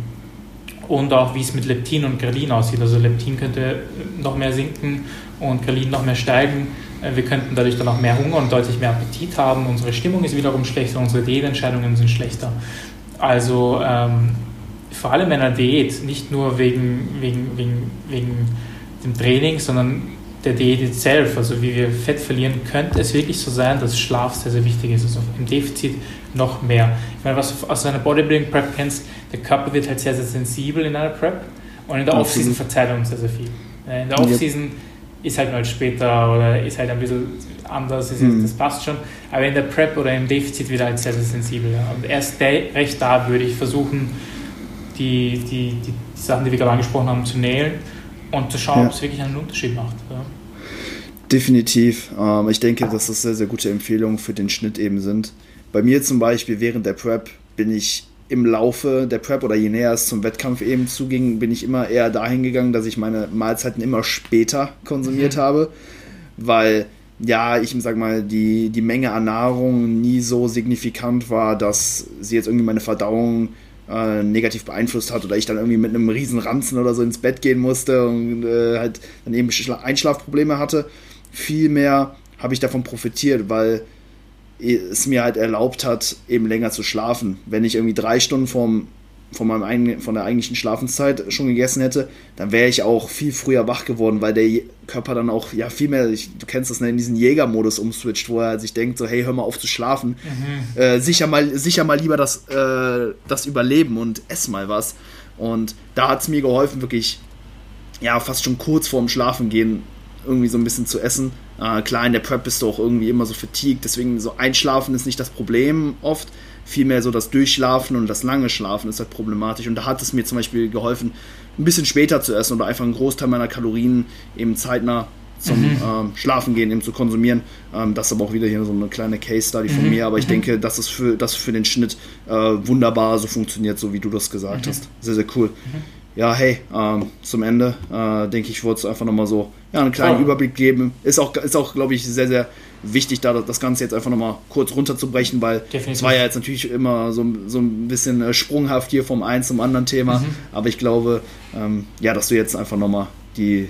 und auch wie es mit Leptin und Grelin aussieht. Also Leptin könnte noch mehr sinken und Grelin noch mehr steigen. Äh, wir könnten dadurch dann auch mehr Hunger und deutlich mehr Appetit haben. Unsere Stimmung ist wiederum schlechter, unsere Diätentscheidungen sind schlechter. Also ähm, vor allem in einer Diät, nicht nur wegen, wegen, wegen, wegen dem Training, sondern der Diät itself, also wie wir Fett verlieren, könnte es wirklich so sein, dass Schlaf sehr, sehr wichtig ist. Also im Defizit noch mehr. Ich meine, was du aus einer Bodybuilding-Prep kennst, der Körper wird halt sehr, sehr sensibel in einer Prep und in der Off-Season verzeiht er uns sehr, sehr viel. In der Off-Season ist halt mal später oder ist halt ein bisschen anders, ist, mhm. das passt schon. Aber in der Prep oder im Defizit wird er halt sehr, sehr sensibel. Und erst recht da würde ich versuchen, die, die, die Sachen, die wir gerade angesprochen haben, zu nähen und zu schauen, ja. ob es wirklich einen Unterschied macht. Ja. Definitiv. Ähm, ich denke, dass das sehr, sehr gute Empfehlungen für den Schnitt eben sind. Bei mir zum Beispiel während der Prep bin ich im Laufe der Prep oder je näher es zum Wettkampf eben zuging, bin ich immer eher dahin gegangen, dass ich meine Mahlzeiten immer später konsumiert mhm. habe, weil ja, ich sag mal, die, die Menge an Nahrung nie so signifikant war, dass sie jetzt irgendwie meine Verdauung äh, negativ beeinflusst hat oder ich dann irgendwie mit einem riesen Ranzen oder so ins Bett gehen musste und äh, halt dann eben Einschlafprobleme hatte. Vielmehr habe ich davon profitiert, weil es mir halt erlaubt hat, eben länger zu schlafen. Wenn ich irgendwie drei Stunden vom, von, meinem eigenen, von der eigentlichen Schlafenszeit schon gegessen hätte, dann wäre ich auch viel früher wach geworden, weil der Körper dann auch ja viel mehr, ich, du kennst das, ne, in diesen Jägermodus umswitcht, wo er sich denkt, so hey, hör mal auf zu schlafen, mhm. äh, sicher, mal, sicher mal lieber das, äh, das Überleben und ess mal was. Und da hat es mir geholfen, wirklich ja fast schon kurz vorm Schlafengehen irgendwie so ein bisschen zu essen äh, klar, in der Prep bist du auch irgendwie immer so fatigued, deswegen so einschlafen ist nicht das Problem oft. Vielmehr so das Durchschlafen und das lange Schlafen ist halt problematisch. Und da hat es mir zum Beispiel geholfen, ein bisschen später zu essen oder einfach einen Großteil meiner Kalorien eben zeitnah zum mhm. ähm, Schlafen gehen eben zu konsumieren. Ähm, das ist aber auch wieder hier so eine kleine Case Study von mhm. mir, aber ich mhm. denke, dass es für, das für den Schnitt äh, wunderbar so funktioniert, so wie du das gesagt mhm. hast. Sehr, sehr cool. Mhm ja, hey, ähm, zum Ende äh, denke ich, wollte es einfach nochmal so ja, einen kleinen oh. Überblick geben. Ist auch, ist auch glaube ich, sehr, sehr wichtig, da das Ganze jetzt einfach nochmal kurz runterzubrechen, weil es war ja jetzt natürlich immer so, so ein bisschen äh, sprunghaft hier vom einen zum anderen Thema. Mhm. Aber ich glaube, ähm, ja, dass du jetzt einfach nochmal die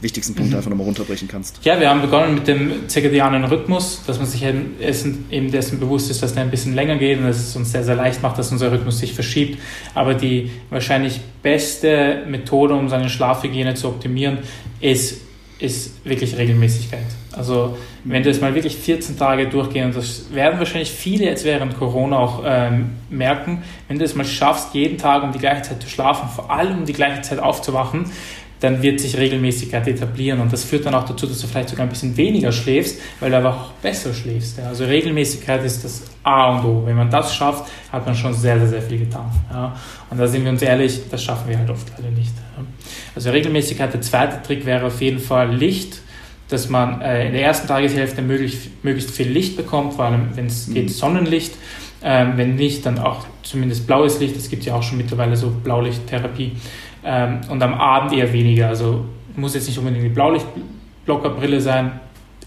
wichtigsten Punkte mhm. einfach nochmal runterbrechen kannst. Ja, wir haben begonnen mit dem zirkadianen Rhythmus, dass man sich eben dessen bewusst ist, dass der ein bisschen länger geht und dass es uns sehr, sehr leicht macht, dass unser Rhythmus sich verschiebt. Aber die wahrscheinlich beste Methode, um seine Schlafhygiene zu optimieren, ist, ist wirklich Regelmäßigkeit. Also wenn du es mal wirklich 14 Tage durchgehen, und das werden wahrscheinlich viele jetzt während Corona auch ähm, merken, wenn du es mal schaffst, jeden Tag um die gleiche Zeit zu schlafen, vor allem um die gleiche Zeit aufzuwachen, dann wird sich Regelmäßigkeit etablieren und das führt dann auch dazu, dass du vielleicht sogar ein bisschen weniger schläfst, weil du aber auch besser schläfst. Ja. Also Regelmäßigkeit ist das A und O. Wenn man das schafft, hat man schon sehr, sehr, sehr viel getan. Ja. Und da sind wir uns ehrlich, das schaffen wir halt oft leider nicht. Ja. Also Regelmäßigkeit, der zweite Trick wäre auf jeden Fall Licht, dass man äh, in der ersten Tageshälfte möglichst, möglichst viel Licht bekommt, vor allem wenn es mhm. geht Sonnenlicht. Ähm, wenn nicht, dann auch zumindest blaues Licht. Es gibt ja auch schon mittlerweile so Blaulichttherapie ähm, und am Abend eher weniger. Also muss jetzt nicht unbedingt die Blaulichtblockerbrille sein.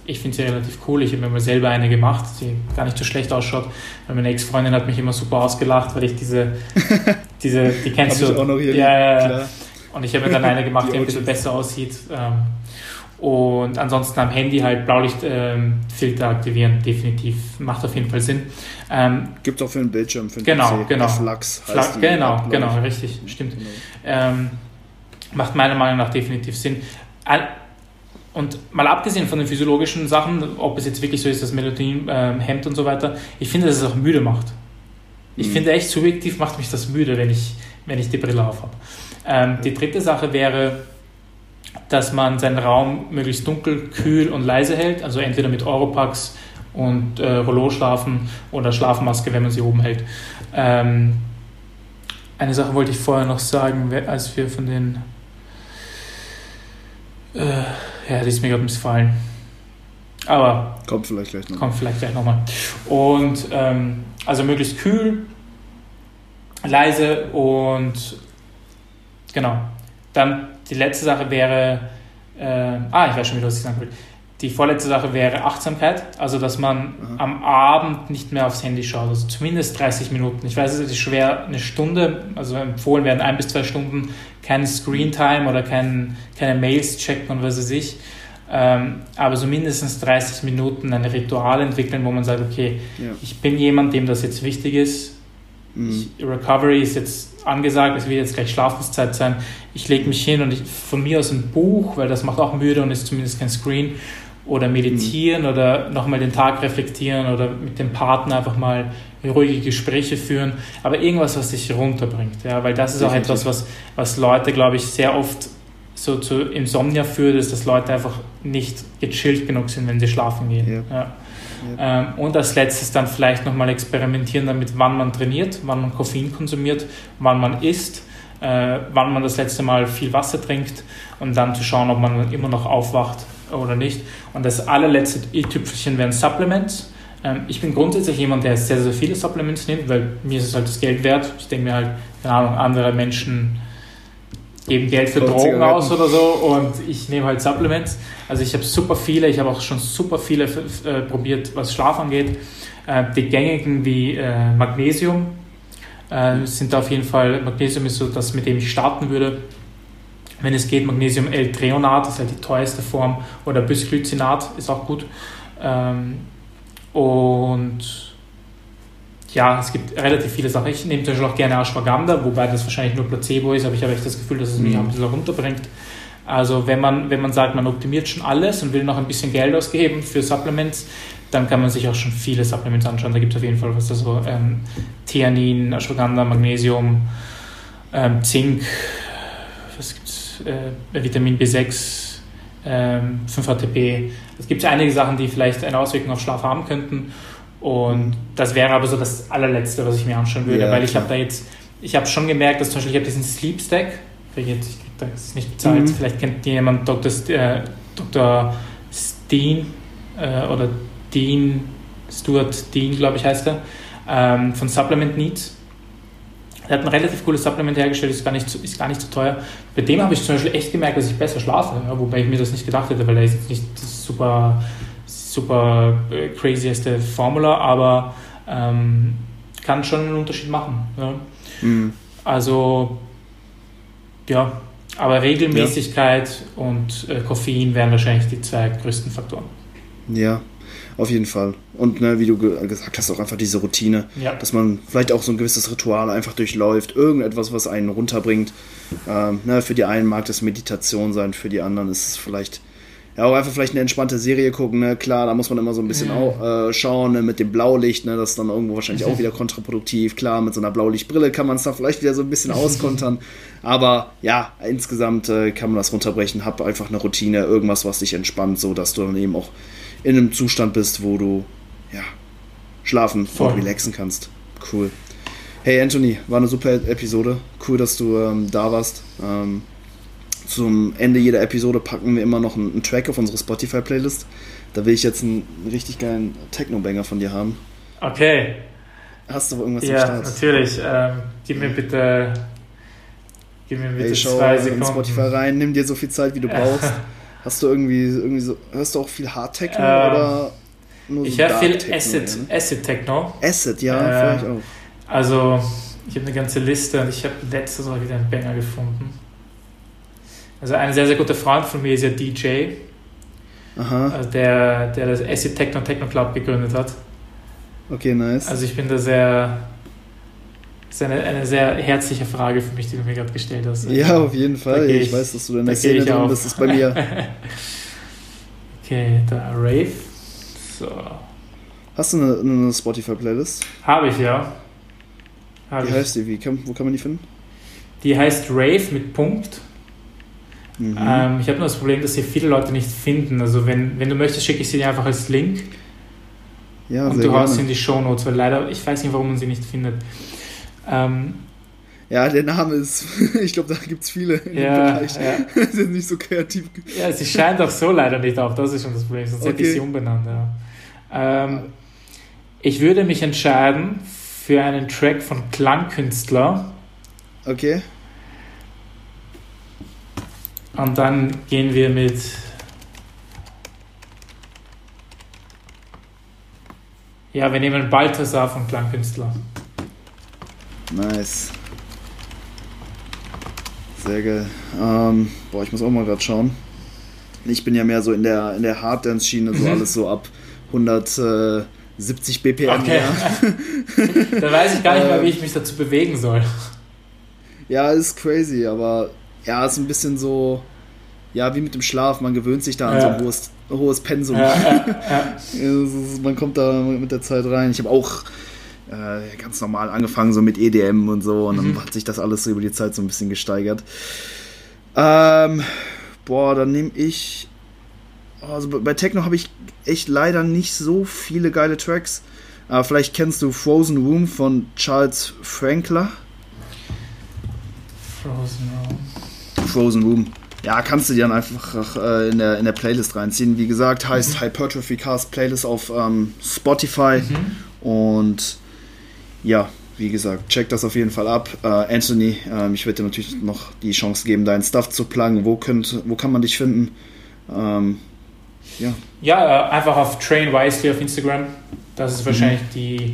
Ich finde sie relativ cool. Ich habe mir mal selber eine gemacht, die gar nicht so schlecht ausschaut. Weil meine Ex-Freundin hat mich immer super ausgelacht, weil ich diese, diese, die kennst du. auch noch hier. Ja, ja, ja. Und ich habe mir dann eine gemacht, die, die ein bisschen besser aussieht. Ähm, und ansonsten am Handy halt Blaulichtfilter ähm, aktivieren, definitiv. Macht auf jeden Fall Sinn. Ähm, Gibt es auch für den Bildschirm, für den genau, PC. Genau, Flux Flux Genau, App, genau, richtig, stimmt. Genau. Ähm, macht meiner Meinung nach definitiv Sinn. Und mal abgesehen von den physiologischen Sachen, ob es jetzt wirklich so ist, dass Melatonin ähm, hemmt und so weiter, ich finde, dass es auch müde macht. Ich mhm. finde echt subjektiv macht mich das müde, wenn ich, wenn ich die Brille auf habe. Ähm, die dritte Sache wäre, dass man seinen Raum möglichst dunkel, kühl und leise hält, also entweder mit Europax und äh, Rollo-Schlafen oder Schlafmaske, wenn man sie oben hält. Ähm, eine Sache wollte ich vorher noch sagen, als wir von den. Äh, ja, die ist mir gerade missfallen. Aber. Kommt vielleicht gleich nochmal. Kommt vielleicht gleich nochmal. Und ähm, also möglichst kühl, leise und genau. Dann die letzte Sache wäre, äh, ah, ich weiß schon wieder, was ich sagen will. Die vorletzte Sache wäre Achtsamkeit, also dass man mhm. am Abend nicht mehr aufs Handy schaut, also zumindest 30 Minuten. Ich weiß, es ist schwer, eine Stunde, also empfohlen werden ein bis zwei Stunden, kein Screentime oder kein, keine Mails checken und was weiß ich. Ähm, aber so mindestens 30 Minuten ein Ritual entwickeln, wo man sagt, okay, ja. ich bin jemand, dem das jetzt wichtig ist. Mhm. Ich, Recovery ist jetzt angesagt, es wird jetzt gleich Schlafenszeit sein. Ich lege mich hin und ich, von mir aus ein Buch, weil das macht auch müde und ist zumindest kein Screen. Oder meditieren mhm. oder nochmal den Tag reflektieren oder mit dem Partner einfach mal ruhige Gespräche führen. Aber irgendwas, was dich runterbringt. Ja, weil das ist auch etwas, was, was Leute, glaube ich, sehr oft so zu Insomnia führt, ist, dass Leute einfach nicht gechillt genug sind, wenn sie schlafen gehen. Ja. Ja. Ähm, und als letztes dann vielleicht nochmal experimentieren damit, wann man trainiert, wann man Koffein konsumiert, wann man isst. äh, wann man das letzte Mal viel Wasser trinkt und dann zu schauen, ob man immer noch aufwacht oder nicht. Und das allerletzte i-Tüpfelchen wären Supplements. Ähm, ich bin grundsätzlich jemand, der sehr, sehr viele Supplements nimmt, weil mir ist es halt das Geld wert. Ich denke mir halt, keine Ahnung, andere Menschen geben Geld für Drogen aus oder so und ich nehme halt Supplements. Also ich habe super viele, ich habe auch schon super viele äh, probiert, was Schlaf angeht. Äh, die gängigen wie äh, Magnesium äh, sind auf jeden Fall, Magnesium ist so das, mit dem ich starten würde. Wenn es geht, Magnesium L-Treonat, das ist halt die teuerste Form, oder Bisglycinat ist auch gut. Ähm, und ja, es gibt relativ viele Sachen. Ich nehme zum Beispiel auch gerne Ashwagandha, wobei das wahrscheinlich nur Placebo ist, aber ich habe echt das Gefühl, dass es mich mhm. ein bisschen runterbringt. Also wenn man, wenn man sagt, man optimiert schon alles und will noch ein bisschen Geld ausgeben für Supplements, dann kann man sich auch schon viele Supplements anschauen. Da gibt es auf jeden Fall was, also ähm, Theanin, Ashwagandha, Magnesium, ähm, Zink, was gibt's, äh, Vitamin B6, ähm, 5-HTP. Es gibt einige Sachen, die vielleicht eine Auswirkung auf Schlaf haben könnten. Und das wäre aber so das allerletzte, was ich mir anschauen würde, ja, weil ich habe da jetzt, ich habe schon gemerkt, dass zum Beispiel ich habe diesen Sleep Stack, ich jetzt, das ist nicht bezahlt, mhm. vielleicht kennt jemand Dr. Äh, Dr. Steen äh, oder Dean, Stuart Dean, glaube ich, heißt er, ähm, von Supplement Needs. Er hat ein relativ cooles Supplement hergestellt, ist gar nicht, ist gar nicht so teuer. Bei dem habe ich zum Beispiel echt gemerkt, dass ich besser schlafe, ja, wobei ich mir das nicht gedacht hätte, weil er ist jetzt nicht super super äh, crazyeste Formula, aber ähm, kann schon einen Unterschied machen. Ja. Mhm. Also, ja, aber Regelmäßigkeit ja. und äh, Koffein wären wahrscheinlich die zwei größten Faktoren. Ja, auf jeden Fall. Und ne, wie du gesagt hast, auch einfach diese Routine, ja. dass man vielleicht auch so ein gewisses Ritual einfach durchläuft, irgendetwas, was einen runterbringt. Ähm, ne, für die einen mag das Meditation sein, für die anderen ist es vielleicht ja, auch einfach vielleicht eine entspannte Serie gucken, ne? Klar, da muss man immer so ein bisschen ja. auch, äh, schauen, ne? mit dem Blaulicht, ne? Das ist dann irgendwo wahrscheinlich auch wieder kontraproduktiv. Klar, mit so einer Blaulichtbrille kann man es da vielleicht wieder so ein bisschen auskontern. Aber ja, insgesamt äh, kann man das runterbrechen. Hab einfach eine Routine, irgendwas, was dich entspannt, so dass du dann eben auch in einem Zustand bist, wo du, ja, schlafen Voll. und relaxen kannst. Cool. Hey Anthony, war eine super Episode. Cool, dass du ähm, da warst. Ähm, zum Ende jeder Episode packen wir immer noch einen, einen Track auf unsere Spotify-Playlist. Da will ich jetzt einen richtig geilen Techno-Banger von dir haben. Okay. Hast du irgendwas ja, Start? Ja, natürlich. Ähm, gib mir bitte, gib mir bitte hey, schau zwei Sekunden. in Spotify rein, nimm dir so viel Zeit, wie du brauchst. Hast du irgendwie, irgendwie so, hörst du auch viel Hard-Techno ähm, oder nur so Ich höre viel Acid, ne? Acid Techno. Acid, ja, äh, ich auch. Also, ich habe eine ganze Liste und ich habe letztes Mal wieder einen Banger gefunden. Also ein sehr, sehr guter Freund von mir ist ja DJ. Aha. Also der, der das Acid Techno Techno Club gegründet hat. Okay, nice. Also ich bin da sehr. Das ist eine, eine sehr herzliche Frage für mich, die du mir gerade gestellt hast. Ja, auf jeden Fall. Ich, ich, weiß, dass du in der Szene drin bist. Das ist bei mir. okay, da Rave. So. Hast du eine, eine Spotify-Playlist? Habe ich, ja. Hab wie ich. heißt die? Wie kann, wo kann man die finden? Die heißt Rave mit Punkt Mhm. Ähm, ich habe nur das Problem, dass sie viele Leute nicht finden. Also wenn, wenn du möchtest, schicke ich sie dir einfach als Link. Ja, und du haust sie in die Show Notes, weil leider, ich weiß nicht, warum man sie nicht findet. Ähm, ja, der Name ist, ich glaube, da gibt es viele in ja, dem Bereich. Ja. sind nicht so kreativ. Ja, sie scheint auch so leider nicht auf, das ist schon das Problem, sonst okay. hätte ich sie umbenannt. Ja. Ähm, ich würde mich entscheiden für einen Track von Klangkünstler. Okay. Und dann gehen wir mit Ja, wir nehmen Balthasar von Klangkünstler. Nice. Sehr geil. Ähm, boah, ich muss auch mal gerade schauen. Ich bin ja mehr so in der, in der Harddance-Schiene, so mhm. alles so ab 170 BPM. Okay. da weiß ich gar nicht mehr, wie ich mich dazu bewegen soll. Ja, ist crazy, aber ja, ist ein bisschen so, ja, wie mit dem Schlaf, man gewöhnt sich da an ja. so ein hohes, hohes Pensum. Ja, ja, ist, man kommt da mit der Zeit rein. Ich habe auch äh, ganz normal angefangen, so mit EDM und so, und dann mhm. hat sich das alles so über die Zeit so ein bisschen gesteigert. Ähm, boah, dann nehme ich. Also bei Techno habe ich echt leider nicht so viele geile Tracks. Aber vielleicht kennst du Frozen Room von Charles Frankler. Frozen Room. Frozen Room. Ja, kannst du dir dann einfach äh, in, der, in der Playlist reinziehen. Wie gesagt, heißt mhm. Hypertrophy Cast Playlist auf ähm, Spotify. Mhm. Und ja, wie gesagt, check das auf jeden Fall ab. Äh, Anthony, äh, ich werde dir natürlich noch die Chance geben, deinen Stuff zu pluggen. Wo, könnt, wo kann man dich finden? Ähm, ja, ja äh, einfach auf Train Wisely auf Instagram. Das ist wahrscheinlich mhm. die,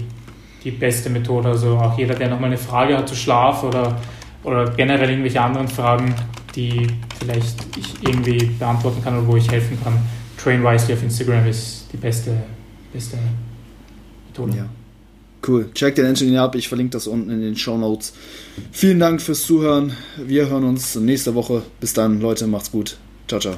die beste Methode. Also auch jeder, der nochmal eine Frage hat zu Schlaf oder, oder generell irgendwelche anderen Fragen, die vielleicht ich irgendwie beantworten kann oder wo ich helfen kann. Train Wisely auf Instagram ist die beste, beste Methode. Ja. Cool. Check den Engineer ab. Ich verlinke das unten in den Show Notes. Vielen Dank fürs Zuhören. Wir hören uns nächste Woche. Bis dann, Leute. Macht's gut. Ciao, ciao.